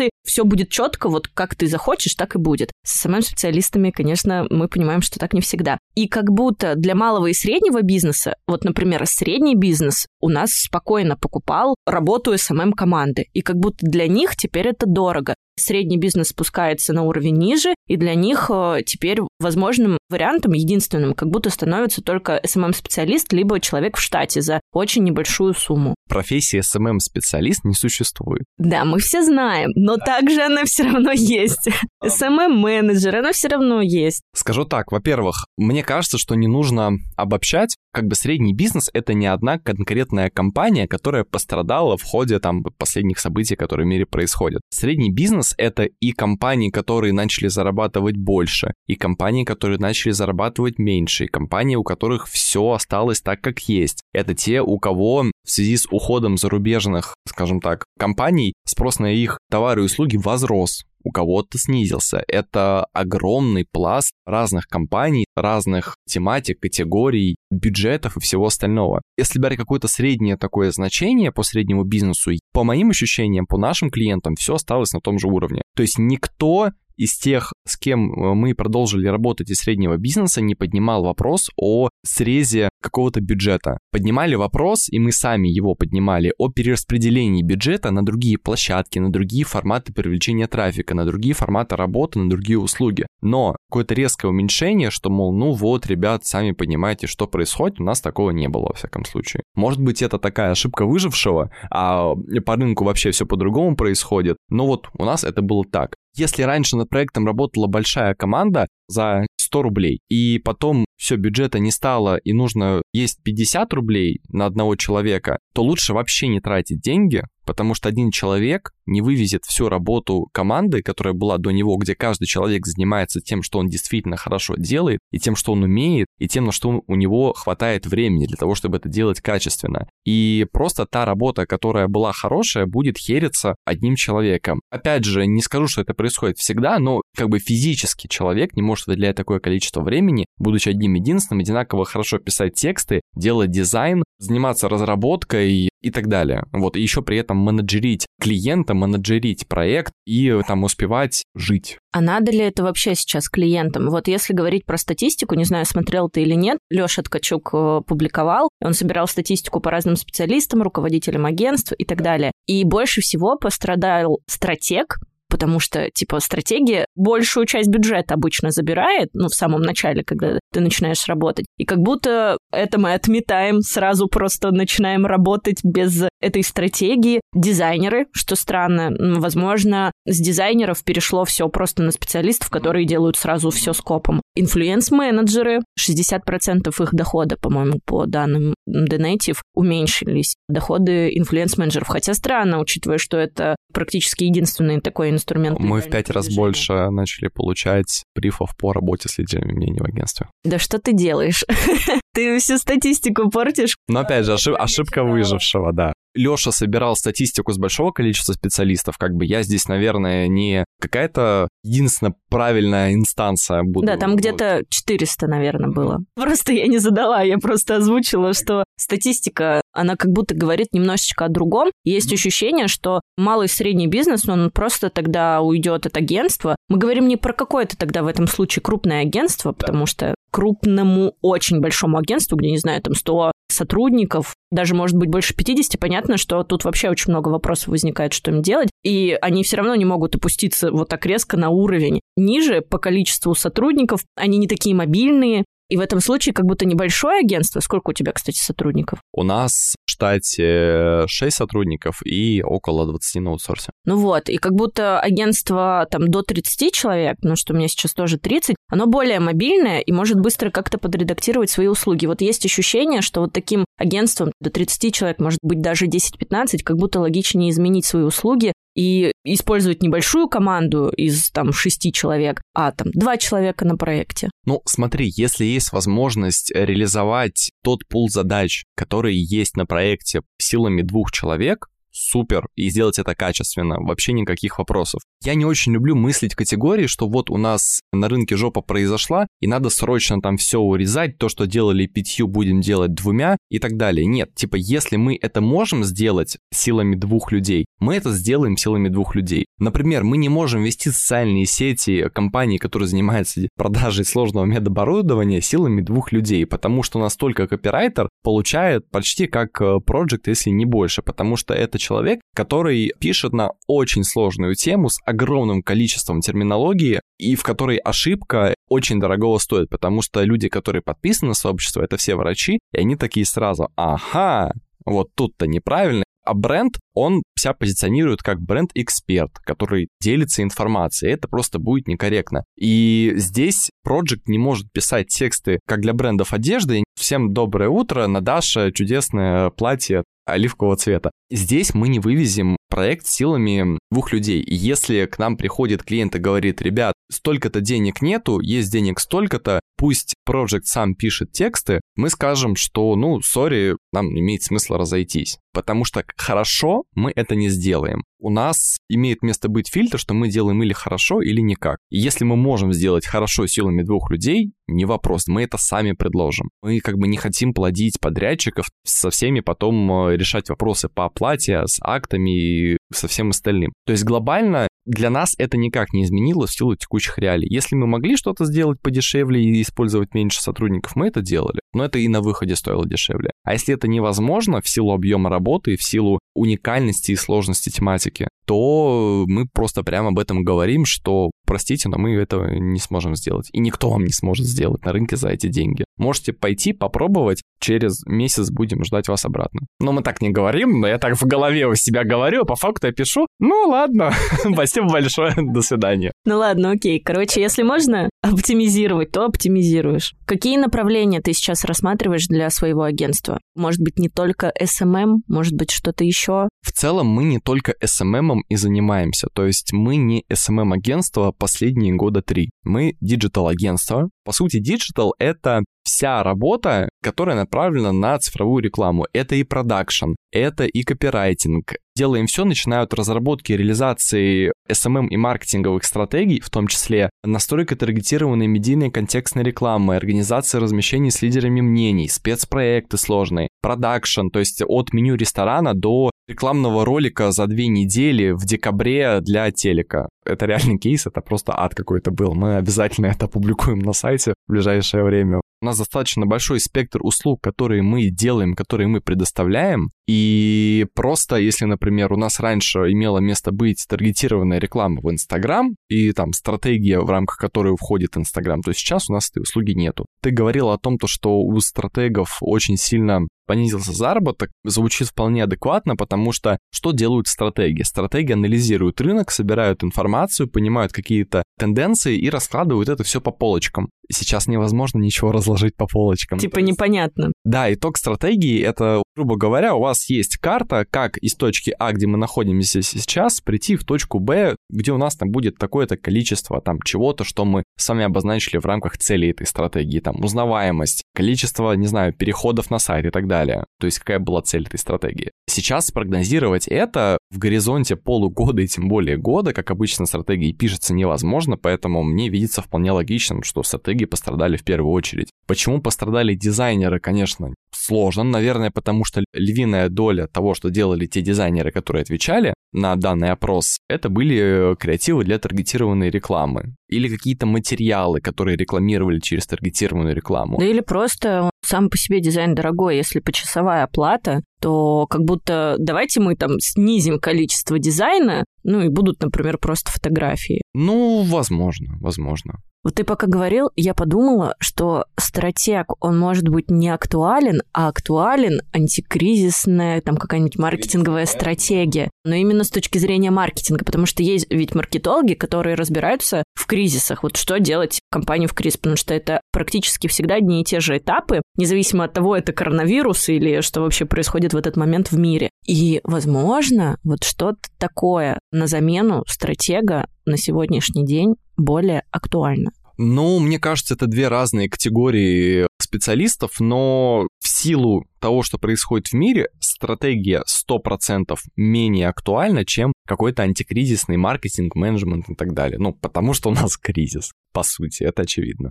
Speaker 2: процессы, все будет четко, вот как ты захочешь, так и будет. С SMM-специалистами, конечно, мы понимаем, что так не всегда. И как будто для малого и среднего бизнеса, вот, например, средний бизнес у нас спокойно покупал работу SMM-команды, и как будто для них теперь это дорого средний бизнес спускается на уровень ниже, и для них э, теперь возможным вариантом, единственным, как будто становится только SMM-специалист, либо человек в штате за очень небольшую сумму.
Speaker 1: Профессия SMM-специалист не существует.
Speaker 2: Да, мы все знаем, но также она все равно есть. SMM-менеджер, она все равно есть.
Speaker 1: Скажу так, во-первых, мне кажется, что не нужно обобщать, как бы средний бизнес — это не одна конкретная компания, которая пострадала в ходе там последних событий, которые в мире происходят. Средний бизнес — это и компании, которые начали зарабатывать больше, и компании, которые начали зарабатывать меньше, и компании, у которых все осталось так, как есть. Это те, у кого в связи с уходом зарубежных, скажем так, компаний спрос на их товары и услуги возрос у кого-то снизился. Это огромный пласт разных компаний, разных тематик, категорий, бюджетов и всего остального. Если брать какое-то среднее такое значение по среднему бизнесу, по моим ощущениям, по нашим клиентам, все осталось на том же уровне. То есть никто из тех, с кем э, мы продолжили работать из среднего бизнеса, не поднимал вопрос о срезе какого-то бюджета. Поднимали вопрос, и мы сами его поднимали, о перераспределении бюджета на другие площадки, на другие форматы привлечения трафика, на другие форматы работы, на другие услуги. Но какое-то резкое уменьшение, что, мол, ну вот, ребят, сами понимаете, что происходит, у нас такого не было, во всяком случае. Может быть, это такая ошибка выжившего, а по рынку вообще все по-другому происходит. Но вот у нас это было так. Если раньше над проектом работала большая команда за 100 рублей, и потом все, бюджета не стало, и нужно есть 50 рублей на одного человека, то лучше вообще не тратить деньги, потому что один человек не вывезет всю работу команды, которая была до него, где каждый человек занимается тем, что он действительно хорошо делает, и тем, что он умеет, и тем, на что у него хватает времени для того, чтобы это делать качественно. И просто та работа, которая была хорошая, будет хериться одним человеком. Опять же, не скажу, что это происходит всегда, но как бы физически человек не может выделять такое количество времени, будучи одним единственным, одинаково хорошо писать тексты, делать дизайн, заниматься разработкой и так далее. Вот, и еще при этом менеджерить клиента, менеджерить проект и там успевать жить.
Speaker 2: А надо ли это вообще сейчас клиентам? Вот если говорить про статистику, не знаю, смотрел ты или нет, Леша Ткачук э, публиковал, он собирал статистику по разным специалистам, руководителям агентств и так далее. И больше всего пострадал стратег, потому что, типа, стратегия большую часть бюджета обычно забирает, ну, в самом начале, когда ты начинаешь работать. И как будто это мы отметаем, сразу просто начинаем работать без этой стратегии. Дизайнеры, что странно, возможно, с дизайнеров перешло все просто на специалистов, которые делают сразу все скопом. Инфлюенс-менеджеры, 60% их дохода, по-моему, по данным Donative, уменьшились. Доходы инфлюенс-менеджеров. Хотя странно, учитывая, что это практически единственный такой инструмент.
Speaker 1: Мы в пять раз больше начали получать брифов по работе с лидерами мнений в агентстве.
Speaker 2: Да что ты делаешь? Ты всю статистику портишь.
Speaker 1: Но опять же, ошиб- ошибка выжившего, да. Лёша собирал статистику с большого количества специалистов, как бы я здесь, наверное, не какая-то единственная правильная инстанция буду.
Speaker 2: Да, там где-то 400, наверное, было. Просто я не задала, я просто озвучила, что статистика, она как будто говорит немножечко о другом. Есть ощущение, что малый и средний бизнес, он просто тогда уйдет от агентства. Мы говорим не про какое-то тогда в этом случае крупное агентство, потому что крупному, очень большому агентству, где, не знаю, там 100 сотрудников, даже, может быть, больше 50, понятно, что тут вообще очень много вопросов возникает, что им делать, и они все равно не могут опуститься вот так резко на уровень. Ниже по количеству сотрудников, они не такие мобильные, и в этом случае как будто небольшое агентство. Сколько у тебя, кстати, сотрудников?
Speaker 1: У нас в штате 6 сотрудников и около 20 на аутсорсе.
Speaker 2: Ну вот, и как будто агентство там до 30 человек, ну что у меня сейчас тоже 30, оно более мобильное и может быстро как-то подредактировать свои услуги. Вот есть ощущение, что вот таким агентством до 30 человек, может быть, даже 10-15, как будто логичнее изменить свои услуги и использовать небольшую команду из там шести человек, а там два человека на проекте.
Speaker 1: Ну, смотри, если есть возможность реализовать тот пул задач, которые есть на проекте силами двух человек, супер, и сделать это качественно, вообще никаких вопросов. Я не очень люблю мыслить категории, что вот у нас на рынке жопа произошла, и надо срочно там все урезать, то, что делали пятью, будем делать двумя и так далее. Нет, типа, если мы это можем сделать силами двух людей, мы это сделаем силами двух людей. Например, мы не можем вести социальные сети компании, которые занимаются продажей сложного медоборудования, силами двух людей, потому что у нас только копирайтер получает почти как э, проект, если не больше, потому что это человек, который пишет на очень сложную тему с огромным количеством терминологии, и в которой ошибка очень дорогого стоит, потому что люди, которые подписаны на сообщество, это все врачи, и они такие сразу, ага, вот тут-то неправильно, а бренд, он себя позиционирует как бренд-эксперт, который делится информацией. Это просто будет некорректно. И здесь Project не может писать тексты, как для брендов одежды. Всем доброе утро, на Даша чудесное платье оливкового цвета. Здесь мы не вывезем проект силами двух людей. Если к нам приходит клиент и говорит, ребят, столько-то денег нету, есть денег столько-то, пусть Project сам пишет тексты, мы скажем, что, ну, сори, нам имеет смысл разойтись. Потому что хорошо мы это не сделаем. У нас имеет место быть фильтр, что мы делаем или хорошо, или никак. И если мы можем сделать хорошо силами двух людей, не вопрос, мы это сами предложим. Мы как бы не хотим плодить подрядчиков, со всеми потом э, решать вопросы по оплате, с актами и со всем остальным. То есть глобально для нас это никак не изменилось в силу текущих реалий. Если мы могли что-то сделать подешевле и использовать меньше сотрудников, мы это делали. Но это и на выходе стоило дешевле. А если это невозможно в силу объема работы в силу уникальности и сложности тематики, то мы просто прямо об этом говорим, что, простите, но мы этого не сможем сделать. И никто вам не сможет сделать на рынке за эти деньги. Можете пойти, попробовать, через месяц будем ждать вас обратно. Но мы так не говорим, но я так в голове у себя говорю, а по факту я пишу, ну ладно, спасибо большое, до свидания.
Speaker 2: Ну ладно, окей. Короче, если можно оптимизировать, то оптимизируешь. Какие направления ты сейчас рассматриваешь для своего агентства? Может быть, не только SMM, может быть, что-то еще?
Speaker 1: В целом мы не только SMM и занимаемся. То есть мы не SMM-агентство последние года три. Мы диджитал-агентство. По сути, диджитал — это вся работа, которая направлена на цифровую рекламу. Это и продакшн, это и копирайтинг. Делаем все, начиная от разработки и реализации SMM и маркетинговых стратегий, в том числе настройка таргетированной медийной контекстной рекламы, организация размещений с лидерами мнений, спецпроекты сложные, продакшн, то есть от меню ресторана до рекламного ролика за две недели в декабре для телека. Это реальный кейс, это просто ад какой-то был. Мы обязательно это опубликуем на сайте в ближайшее время. У нас достаточно большой спектр услуг, которые мы делаем, которые мы предоставляем. И просто, если, например, у нас раньше имело место быть таргетированная реклама в Инстаграм и там стратегия, в рамках которой входит Инстаграм, то сейчас у нас этой услуги нету. Ты говорил о том, то, что у стратегов очень сильно понизился заработок, звучит вполне адекватно, потому что что делают стратегии? Стратегии анализируют рынок, собирают информацию, понимают какие-то тенденции и раскладывают это все по полочкам. сейчас невозможно ничего разложить по полочкам.
Speaker 2: Типа непонятно.
Speaker 1: Да, итог стратегии — это, грубо говоря, у вас есть карта, как из точки А, где мы находимся сейчас, прийти в точку Б, где у нас там будет такое-то количество там чего-то, что мы с вами обозначили в рамках цели этой стратегии, там узнаваемость, количество, не знаю, переходов на сайт и так далее. То есть какая была цель этой стратегии. Сейчас спрогнозировать это в горизонте полугода и тем более года, как обычно стратегии пишется невозможно, поэтому мне видится вполне логичным, что стратегии пострадали в первую очередь. Почему пострадали дизайнеры, конечно, сложно, наверное, потому что львиная доля того, что делали те дизайнеры, которые отвечали на данный опрос, это были креативы для таргетированной рекламы или какие-то материалы, которые рекламировали через таргетированную рекламу.
Speaker 2: Да или просто сам по себе дизайн дорогой, если почасовая оплата, то как будто давайте мы там снизим количество дизайна, ну и будут, например, просто фотографии.
Speaker 1: Ну, возможно, возможно.
Speaker 2: Вот ты пока говорил, я подумала, что стратег, он может быть не актуален, а актуален антикризисная, там какая-нибудь маркетинговая стратегия. Но именно с точки зрения маркетинга, потому что есть ведь маркетологи, которые разбираются в кризисах. Вот что делать компанию в кризис, потому что это практически всегда одни и те же этапы, независимо от того, это коронавирус или что вообще происходит в этот момент в мире. И, возможно, вот что-то такое на замену стратега на сегодняшний день более актуально?
Speaker 1: Ну, мне кажется, это две разные категории специалистов, но в силу того, что происходит в мире, стратегия 100% менее актуальна, чем какой-то антикризисный маркетинг, менеджмент и так далее. Ну, потому что у нас кризис, по сути, это очевидно.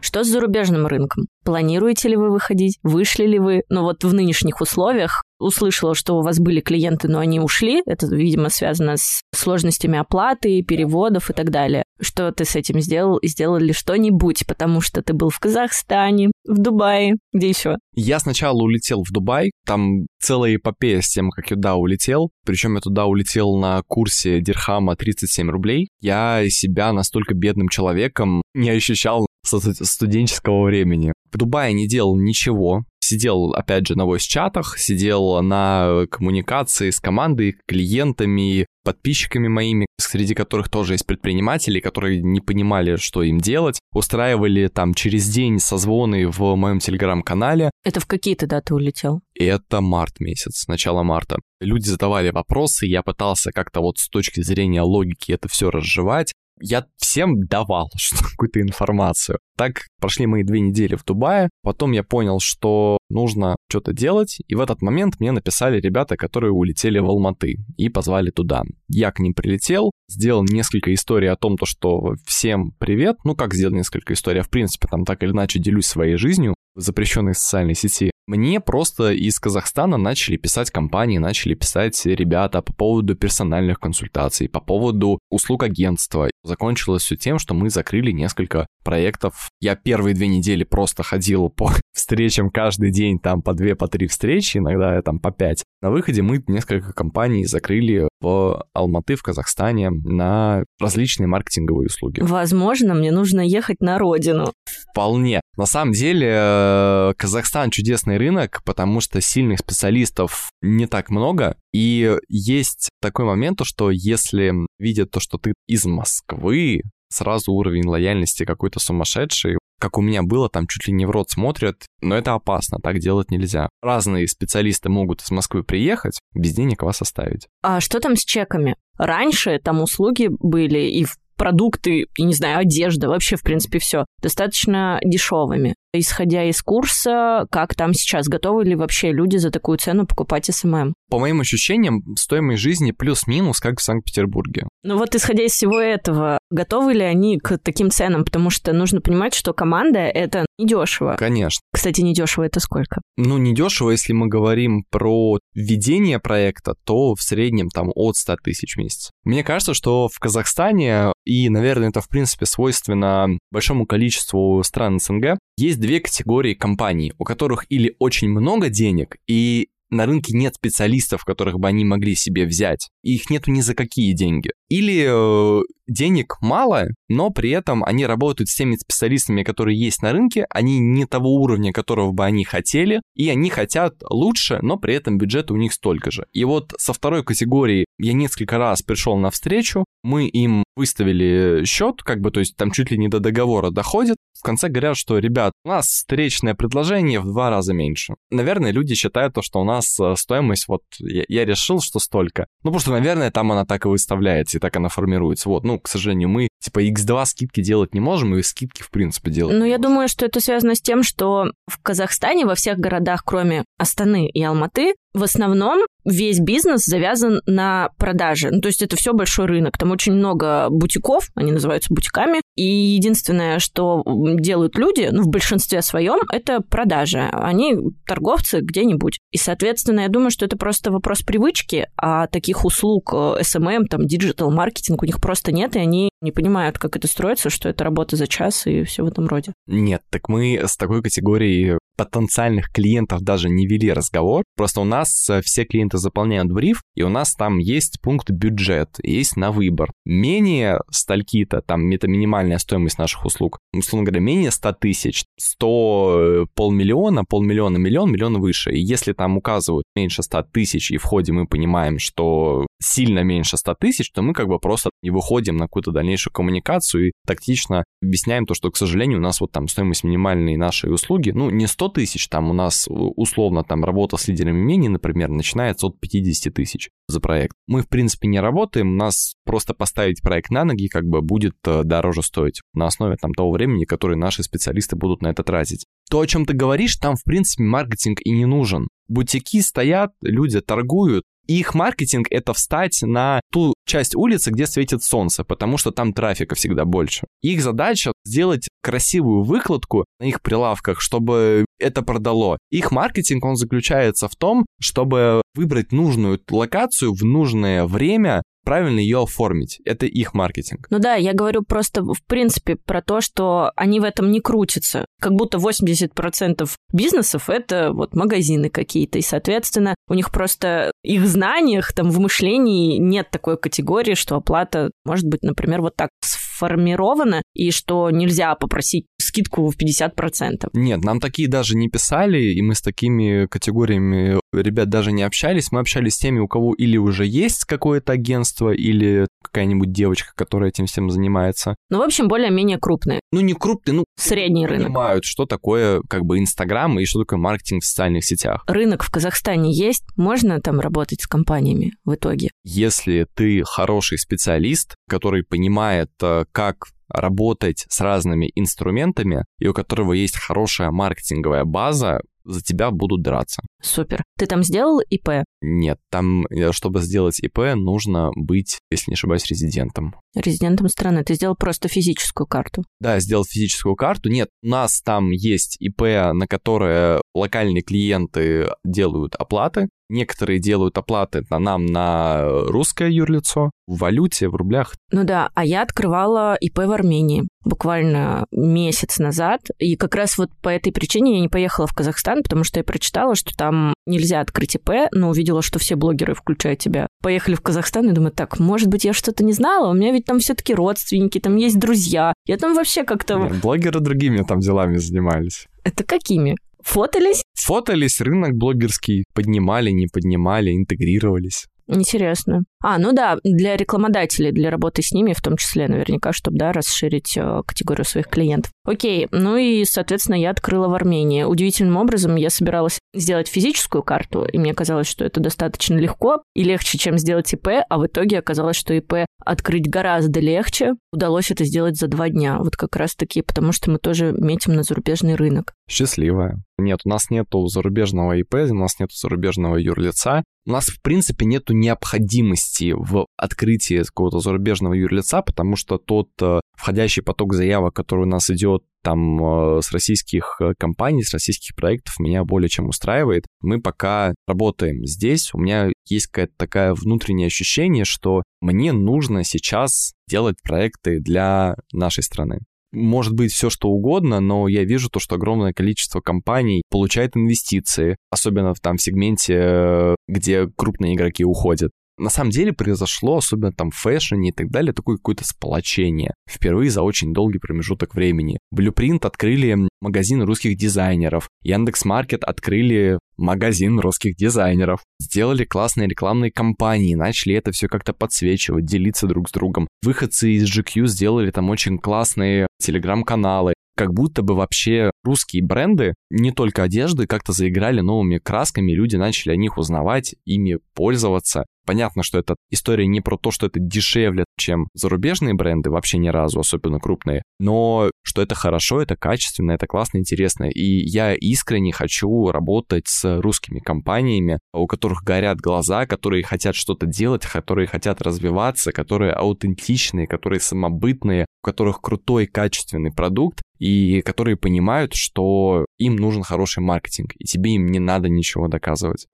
Speaker 2: Что с зарубежным рынком? Планируете ли вы выходить? Вышли ли вы? Ну вот в нынешних условиях услышала, что у вас были клиенты, но они ушли. Это, видимо, связано с сложностями оплаты, переводов и так далее. Что ты с этим сделал? Сделал ли что-нибудь? Потому что ты был в Казахстане, в Дубае, где еще?
Speaker 1: Я сначала улетел в Дубай. Там целая эпопея с тем, как я туда улетел. Причем я туда улетел на курсе Дирхама 37 рублей. Я себя настолько бедным человеком не ощущал студенческого времени. В Дубае не делал ничего, сидел, опять же, на voice-чатах, сидел на коммуникации с командой, клиентами, подписчиками моими, среди которых тоже есть предприниматели, которые не понимали, что им делать, устраивали там через день созвоны в моем телеграм-канале.
Speaker 2: Это в какие то даты улетел?
Speaker 1: Это март месяц, начало марта. Люди задавали вопросы, я пытался как-то вот с точки зрения логики это все разжевать я всем давал какую-то информацию. Так прошли мои две недели в Дубае, потом я понял, что нужно что-то делать, и в этот момент мне написали ребята, которые улетели в Алматы и позвали туда. Я к ним прилетел, сделал несколько историй о том, то, что всем привет, ну как сделать несколько историй, в принципе там так или иначе делюсь своей жизнью в запрещенной социальной сети. Мне просто из Казахстана начали писать компании, начали писать ребята по поводу персональных консультаций, по поводу услуг агентства. Закончилось все тем, что мы закрыли несколько проектов. Я первые две недели просто ходил по встречам каждый день, там по две, по три встречи, иногда там по пять. На выходе мы несколько компаний закрыли в Алматы, в Казахстане, на различные маркетинговые услуги.
Speaker 2: Возможно, мне нужно ехать на родину.
Speaker 1: Вполне. На самом деле, э, Казахстан чудесный рынок, потому что сильных специалистов не так много. И есть такой момент, что если видят то, что ты из Москвы, сразу уровень лояльности какой-то сумасшедший. Как у меня было, там чуть ли не в рот смотрят, но это опасно, так делать нельзя. Разные специалисты могут из Москвы приехать, без денег вас оставить.
Speaker 2: А что там с чеками? Раньше там услуги были и в продукты, и не знаю, одежда, вообще, в принципе, все достаточно дешевыми. Исходя из курса, как там сейчас, готовы ли вообще люди за такую цену покупать SMM?
Speaker 1: По моим ощущениям, стоимость жизни плюс-минус, как в Санкт-Петербурге.
Speaker 2: Ну вот исходя из всего этого, готовы ли они к таким ценам? Потому что нужно понимать, что команда — это недешево.
Speaker 1: Конечно.
Speaker 2: Кстати, недешево это сколько?
Speaker 1: Ну, недешево, если мы говорим про ведение проекта, то в среднем там от 100 тысяч в месяц. Мне кажется, что в Казахстане, и, наверное, это в принципе свойственно большому количеству стран СНГ, есть две категории компаний, у которых или очень много денег, и на рынке нет специалистов, которых бы они могли себе взять. Их нету ни за какие деньги. Или э, денег мало, но при этом они работают с теми специалистами, которые есть на рынке, они не того уровня, которого бы они хотели, и они хотят лучше, но при этом бюджет у них столько же. И вот со второй категории я несколько раз пришел на встречу, мы им выставили счет, как бы, то есть там чуть ли не до договора доходит. В конце говорят, что, ребят, у нас встречное предложение в два раза меньше. Наверное, люди считают то, что у нас э, стоимость, вот, я, я решил, что столько. Ну, потому что, наверное, там она так и выставляется, и так она формируется. Вот, ну, к сожалению, мы, типа, x2 скидки делать не можем, и скидки, в принципе, делать
Speaker 2: Ну, я думаю, что это связано с тем, что в Казахстане во всех городах, кроме Астаны и Алматы, в основном весь бизнес завязан на продаже. Ну, то есть это все большой рынок. Там очень много бутиков, они называются бутиками. И единственное, что делают люди, ну, в большинстве своем, это продажи. Они торговцы где-нибудь. И, соответственно, я думаю, что это просто вопрос привычки, а таких услуг SMM, э, там, digital marketing у них просто нет, и они не понимают, как это строится, что это работа за час и все в этом роде.
Speaker 1: Нет, так мы с такой категорией потенциальных клиентов даже не вели разговор. Просто у нас э, все клиенты заполняют бриф, и у нас там есть пункт бюджет, есть на выбор. Менее стольки-то, там это минимальная стоимость наших услуг, условно говоря, менее 100 тысяч, 100, э, полмиллиона, полмиллиона, миллион, миллион выше. И если там указывают меньше 100 тысяч, и в ходе мы понимаем, что сильно меньше 100 тысяч, то мы как бы просто не выходим на какую-то дальнейшую коммуникацию и тактично объясняем то, что, к сожалению, у нас вот там стоимость минимальной нашей услуги, ну, не 100 100 тысяч, там у нас условно там работа с лидерами мнений, например, начинается от 50 тысяч за проект. Мы, в принципе, не работаем, у нас просто поставить проект на ноги как бы будет э, дороже стоить на основе там того времени, которое наши специалисты будут на это тратить. То, о чем ты говоришь, там, в принципе, маркетинг и не нужен. Бутики стоят, люди торгуют, их маркетинг — это встать на ту часть улицы, где светит солнце, потому что там трафика всегда больше. Их задача — сделать красивую выкладку на их прилавках, чтобы это продало. Их маркетинг, он заключается в том, чтобы выбрать нужную локацию в нужное время правильно ее оформить. Это их маркетинг.
Speaker 2: Ну да, я говорю просто в принципе про то, что они в этом не крутятся. Как будто 80% бизнесов — это вот магазины какие-то, и, соответственно, у них просто их знаниях, там, в мышлении нет такой категории, что оплата может быть, например, вот так сформирована, и что нельзя попросить скидку в 50%.
Speaker 1: Нет, нам такие даже не писали, и мы с такими категориями ребят даже не общались. Мы общались с теми, у кого или уже есть какое-то агентство, или какая-нибудь девочка, которая этим всем занимается.
Speaker 2: Ну, в общем, более-менее крупные.
Speaker 1: Ну, не крупные, ну...
Speaker 2: Средний рынок.
Speaker 1: Понимают, что такое как бы Инстаграм и что такое маркетинг в социальных сетях.
Speaker 2: Рынок в Казахстане есть? Можно там работать с компаниями в итоге?
Speaker 1: Если ты хороший специалист, который понимает, э, как работать с разными инструментами и у которого есть хорошая маркетинговая база, за тебя будут драться.
Speaker 2: Супер. Ты там сделал ИП?
Speaker 1: Нет, там, э, чтобы сделать ИП, нужно быть, если не ошибаюсь, резидентом.
Speaker 2: Резидентом страны. Ты сделал просто физическую карту?
Speaker 1: Да, сделал физическую карту. Нет, у нас там есть ИП, на которое локальные клиенты делают оплаты. Некоторые делают оплаты на нам на русское юрлицо в валюте, в рублях.
Speaker 2: Ну да, а я открывала ИП в Армении буквально месяц назад. И как раз вот по этой причине я не поехала в Казахстан, потому что я прочитала, что там нельзя открыть ИП, но увидела, что все блогеры, включая тебя, поехали в Казахстан и думаю, так, может быть, я что-то не знала, у меня ведь там все-таки родственники, там есть друзья. Я там вообще как-то...
Speaker 1: Блогеры другими там делами занимались.
Speaker 2: Это какими? Фотались?
Speaker 1: Фотались, рынок блогерский поднимали, не поднимали, интегрировались.
Speaker 2: Интересно. А, ну да, для рекламодателей, для работы с ними в том числе, наверняка, чтобы, да, расширить э, категорию своих клиентов. Окей, ну и, соответственно, я открыла в Армении. Удивительным образом я собиралась сделать физическую карту, и мне казалось, что это достаточно легко и легче, чем сделать ИП, а в итоге оказалось, что ИП открыть гораздо легче. Удалось это сделать за два дня, вот как раз-таки, потому что мы тоже метим на зарубежный рынок.
Speaker 1: Счастливая. Нет, у нас нету зарубежного ИП, у нас нету зарубежного юрлица. У нас, в принципе, нету необходимости в открытии какого-то зарубежного юрлица, потому что тот э, входящий поток заявок, который у нас идет там э, с российских э, компаний, с российских проектов, меня более чем устраивает. Мы пока работаем здесь, у меня есть какая-то такая внутреннее ощущение, что мне нужно сейчас делать проекты для нашей страны может быть все что угодно, но я вижу то, что огромное количество компаний получает инвестиции, особенно в, там в сегменте, где крупные игроки уходят. На самом деле произошло, особенно там в фэшне и так далее, такое какое-то сплочение. Впервые за очень долгий промежуток времени. Blueprint открыли магазин русских дизайнеров. Яндекс.Маркет открыли магазин русских дизайнеров. Сделали классные рекламные кампании, начали это все как-то подсвечивать, делиться друг с другом. Выходцы из GQ сделали там очень классные телеграм-каналы, как будто бы вообще русские бренды, не только одежды, как-то заиграли новыми красками, люди начали о них узнавать, ими пользоваться. Понятно, что эта история не про то, что это дешевле, чем зарубежные бренды, вообще ни разу, особенно крупные, но что это хорошо, это качественно, это классно, интересно. И я искренне хочу работать с русскими компаниями, у которых горят глаза, которые хотят что-то делать, которые хотят развиваться, которые аутентичные, которые самобытные, у которых крутой, качественный продукт, и которые понимают, что им нужен хороший маркетинг, и тебе им не надо ничего доказывать.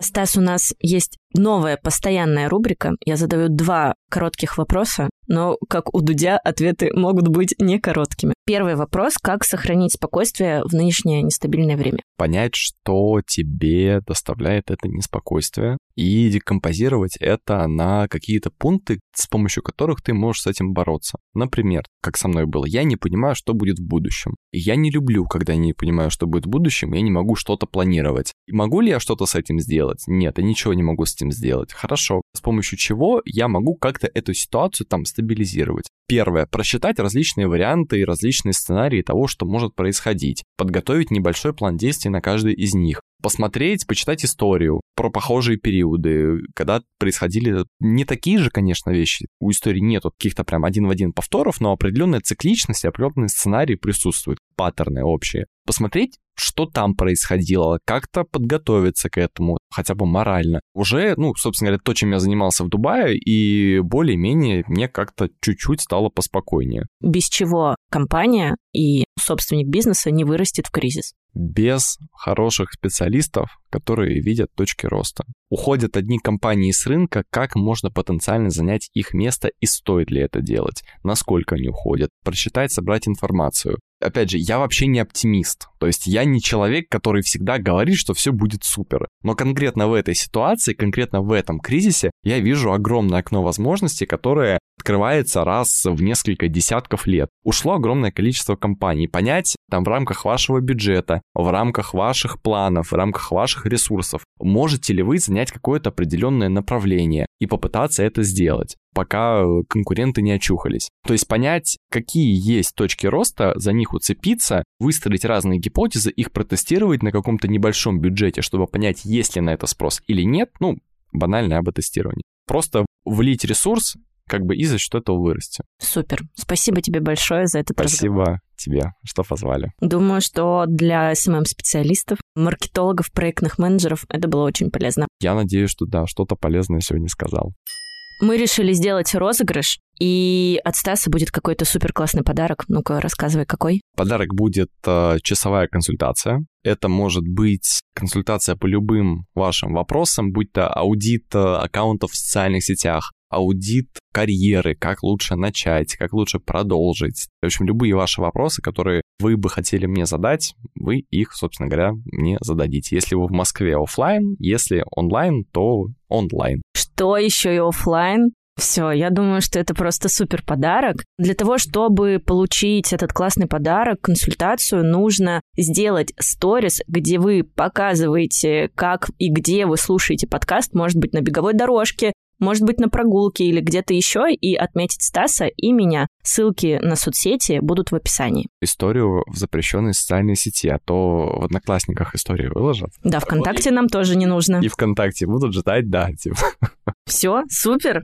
Speaker 2: Стас, у нас есть новая постоянная рубрика. Я задаю два коротких вопроса, но, как у Дудя, ответы могут быть не короткими. Первый вопрос – как сохранить спокойствие в нынешнее нестабильное время?
Speaker 1: Понять, что тебе доставляет это неспокойствие, и декомпозировать это на какие-то пункты, с помощью которых ты можешь с этим бороться. Например, как со мной было, я не понимаю, что будет в будущем. Я не люблю, когда я не понимаю, что будет в будущем, я не могу что-то планировать. Могу ли я что-то с этим сделать? Нет, я ничего не могу с этим сделать. Хорошо. С помощью чего я могу как-то эту ситуацию там стабилизировать? Первое. Просчитать различные варианты и различные сценарии того, что может происходить. Подготовить небольшой план действий на каждый из них посмотреть, почитать историю про похожие периоды, когда происходили не такие же, конечно, вещи. У истории нету каких-то прям один в один повторов, но определенная цикличность и определенные сценарии присутствуют, паттерны общие. Посмотреть, что там происходило, как-то подготовиться к этому, хотя бы морально. Уже, ну, собственно говоря, то, чем я занимался в Дубае, и более-менее мне как-то чуть-чуть стало поспокойнее.
Speaker 2: Без чего компания и собственник бизнеса не вырастет в кризис?
Speaker 1: Без хороших специалистов, которые видят точки роста. Уходят одни компании с рынка, как можно потенциально занять их место и стоит ли это делать, насколько они уходят, прочитать, собрать информацию. Опять же, я вообще не оптимист, то есть я не человек, который всегда говорит, что все будет супер. Но конкретно в этой ситуации, конкретно в этом кризисе, я вижу огромное окно возможностей, которое открывается раз в несколько десятков лет. Ушло огромное количество компаний. Понять там в рамках вашего бюджета, в рамках ваших планов, в рамках ваших ресурсов, можете ли вы занять какое-то определенное направление и попытаться это сделать пока конкуренты не очухались. То есть понять, какие есть точки роста, за них уцепиться, выстроить разные гипотезы, их протестировать на каком-то небольшом бюджете, чтобы понять, есть ли на это спрос или нет, ну, банальное АБ-тестирование. Просто влить ресурс как бы и за что этого вырасти.
Speaker 2: Супер. Спасибо тебе большое за этот
Speaker 1: Спасибо
Speaker 2: разговор.
Speaker 1: тебе, что позвали.
Speaker 2: Думаю, что для СММ-специалистов, маркетологов, проектных менеджеров это было очень полезно.
Speaker 1: Я надеюсь, что да, что-то полезное сегодня сказал.
Speaker 2: Мы решили сделать розыгрыш, и от Стаса будет какой-то супер классный подарок. Ну-ка, рассказывай, какой.
Speaker 1: Подарок будет э, часовая консультация. Это может быть консультация по любым вашим вопросам, будь то аудит э, аккаунтов в социальных сетях, аудит карьеры, как лучше начать, как лучше продолжить. В общем, любые ваши вопросы, которые вы бы хотели мне задать, вы их, собственно говоря, мне зададите. Если вы в Москве офлайн, если онлайн, то онлайн.
Speaker 2: Что еще и офлайн? Все, я думаю, что это просто супер подарок. Для того, чтобы получить этот классный подарок, консультацию, нужно сделать сторис, где вы показываете, как и где вы слушаете подкаст, может быть, на беговой дорожке, может быть, на прогулке или где-то еще, и отметить Стаса и меня. Ссылки на соцсети будут в описании.
Speaker 1: Историю в запрещенной социальной сети, а то в Одноклассниках истории выложат.
Speaker 2: Да, ВКонтакте нам тоже не нужно.
Speaker 1: И ВКонтакте будут ждать, да, типа.
Speaker 2: Все, супер.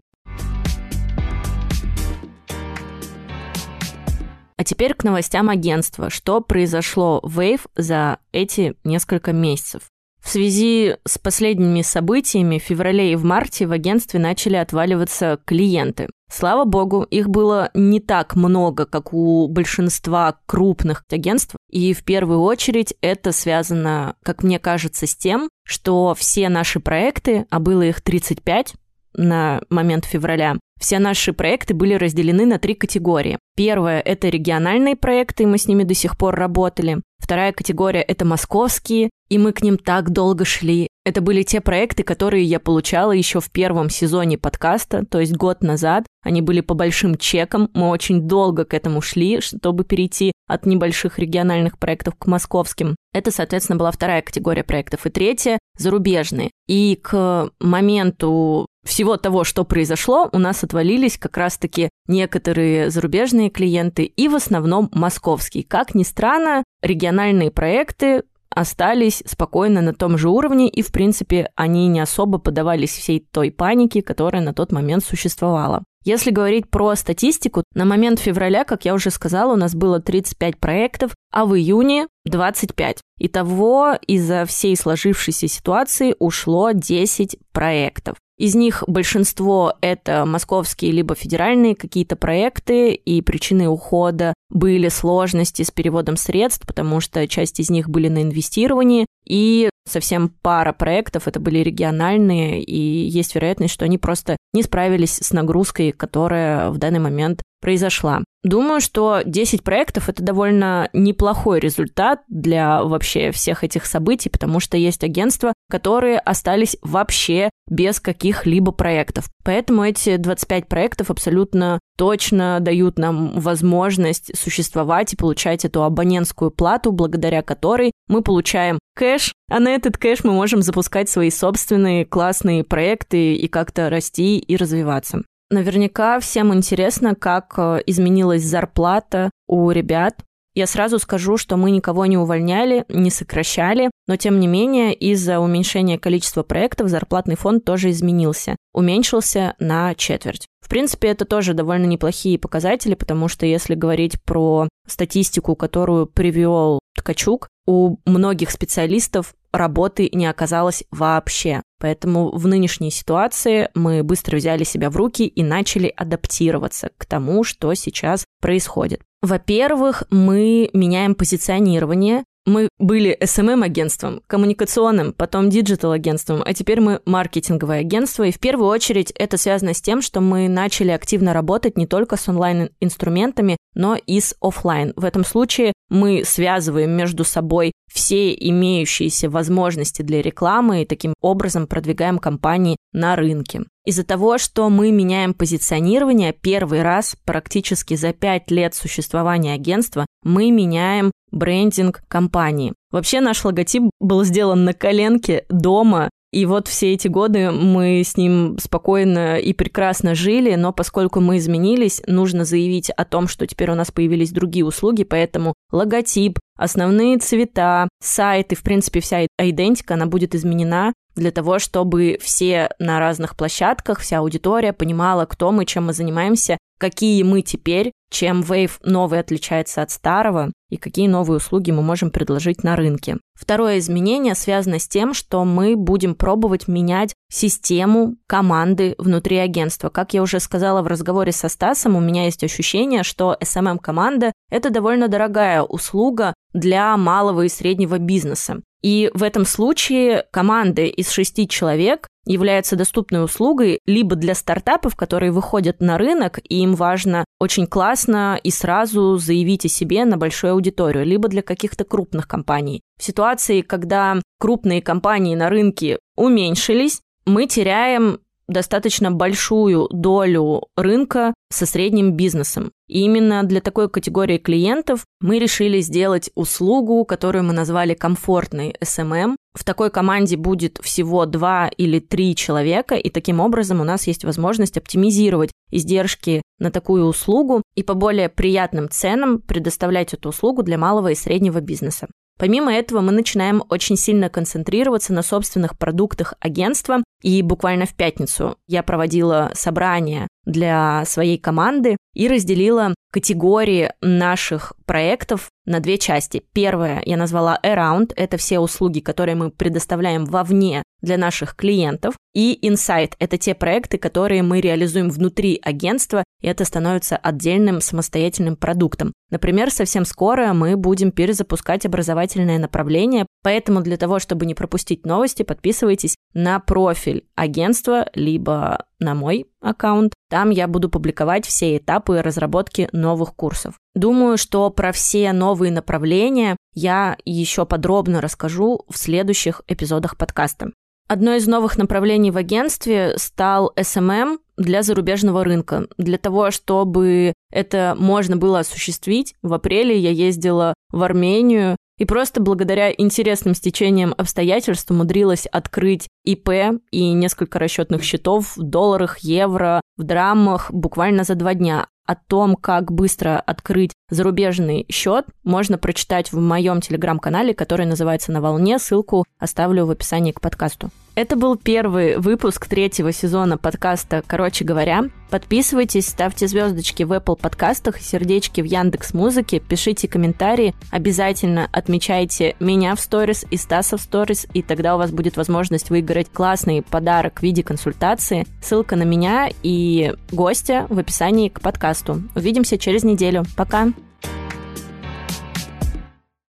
Speaker 2: А теперь к новостям агентства. Что произошло в Wave за эти несколько месяцев? В связи с последними событиями в феврале и в марте в агентстве начали отваливаться клиенты. Слава богу, их было не так много, как у большинства крупных агентств. И в первую очередь это связано, как мне кажется, с тем, что все наши проекты, а было их 35 на момент февраля, все наши проекты были разделены на три категории. Первая – это региональные проекты, мы с ними до сих пор работали. Вторая категория – это московские, и мы к ним так долго шли. Это были те проекты, которые я получала еще в первом сезоне подкаста, то есть год назад. Они были по большим чекам. Мы очень долго к этому шли, чтобы перейти от небольших региональных проектов к московским. Это, соответственно, была вторая категория проектов. И третья – зарубежные. И к моменту всего того, что произошло, у нас отвалились как раз-таки некоторые зарубежные клиенты и в основном московские. Как ни странно, региональные проекты остались спокойно на том же уровне, и, в принципе, они не особо подавались всей той панике, которая на тот момент существовала. Если говорить про статистику, на момент февраля, как я уже сказала, у нас было 35 проектов, а в июне 25. Итого из-за всей сложившейся ситуации ушло 10 проектов. Из них большинство это московские либо федеральные какие-то проекты, и причиной ухода были сложности с переводом средств, потому что часть из них были на инвестировании, и совсем пара проектов это были региональные, и есть вероятность, что они просто не справились с нагрузкой, которая в данный момент произошла. Думаю, что 10 проектов — это довольно неплохой результат для вообще всех этих событий, потому что есть агентства, которые остались вообще без каких-либо проектов. Поэтому эти 25 проектов абсолютно точно дают нам возможность существовать и получать эту абонентскую плату, благодаря которой мы получаем кэш, а на этот кэш мы можем запускать свои собственные классные проекты и как-то расти и развиваться. Наверняка всем интересно, как э, изменилась зарплата у ребят. Я сразу скажу, что мы никого не увольняли, не сокращали, но тем не менее из-за уменьшения количества проектов зарплатный фонд тоже изменился, уменьшился на четверть. В принципе, это тоже довольно неплохие показатели, потому что если говорить про статистику, которую привел Ткачук, у многих специалистов работы не оказалось вообще. Поэтому в нынешней ситуации мы быстро взяли себя в руки и начали адаптироваться к тому, что сейчас происходит. Во-первых, мы меняем позиционирование, мы были SMM-агентством, коммуникационным, потом диджитал-агентством, а теперь мы маркетинговое агентство. И в первую очередь это связано с тем, что мы начали активно работать не только с онлайн-инструментами, но и с офлайн. В этом случае мы связываем между собой все имеющиеся возможности для рекламы и таким образом продвигаем компании на рынке. Из-за того, что мы меняем позиционирование, первый раз практически за пять лет существования агентства мы меняем брендинг компании. Вообще наш логотип был сделан на коленке дома, и вот все эти годы мы с ним спокойно и прекрасно жили, но поскольку мы изменились, нужно заявить о том, что теперь у нас появились другие услуги, поэтому логотип, основные цвета, сайт и, в принципе, вся идентика, она будет изменена для того, чтобы все на разных площадках, вся аудитория понимала, кто мы, чем мы занимаемся, какие мы теперь, чем Wave новый отличается от старого и какие новые услуги мы можем предложить на рынке. Второе изменение связано с тем, что мы будем пробовать менять систему команды внутри агентства. Как я уже сказала в разговоре со Стасом, у меня есть ощущение, что SMM-команда – это довольно дорогая услуга для малого и среднего бизнеса. И в этом случае команды из шести человек является доступной услугой либо для стартапов, которые выходят на рынок, и им важно очень классно и сразу заявить о себе на большую аудиторию, либо для каких-то крупных компаний. В ситуации, когда крупные компании на рынке уменьшились, мы теряем достаточно большую долю рынка со средним бизнесом. И именно для такой категории клиентов мы решили сделать услугу, которую мы назвали комфортной SMM. В такой команде будет всего два или три человека, и таким образом у нас есть возможность оптимизировать издержки на такую услугу и по более приятным ценам предоставлять эту услугу для малого и среднего бизнеса. Помимо этого, мы начинаем очень сильно концентрироваться на собственных продуктах агентства. И буквально в пятницу я проводила собрание для своей команды и разделила категории наших проектов на две части. Первое я назвала Around, это все услуги, которые мы предоставляем вовне для наших клиентов. И Insight – это те проекты, которые мы реализуем внутри агентства, и это становится отдельным самостоятельным продуктом. Например, совсем скоро мы будем перезапускать образовательное направление, поэтому для того, чтобы не пропустить новости, подписывайтесь на профиль агентства, либо на мой аккаунт. Там я буду публиковать все этапы разработки новых курсов. Думаю, что про все новые направления я еще подробно расскажу в следующих эпизодах подкаста. Одно из новых направлений в агентстве стал SMM для зарубежного рынка. Для того, чтобы это можно было осуществить, в апреле я ездила в Армению и просто благодаря интересным стечениям обстоятельств умудрилась открыть ИП и несколько расчетных счетов в долларах, евро, в драмах буквально за два дня. О том, как быстро открыть зарубежный счет, можно прочитать в моем телеграм-канале, который называется «На волне». Ссылку оставлю в описании к подкасту. Это был первый выпуск третьего сезона подкаста «Короче говоря». Подписывайтесь, ставьте звездочки в Apple подкастах, сердечки в Яндекс Музыке, пишите комментарии, обязательно отмечайте меня в сторис и Стаса в сторис, и тогда у вас будет возможность выиграть классный подарок в виде консультации. Ссылка на меня и гостя в описании к подкасту. Увидимся через неделю. Пока!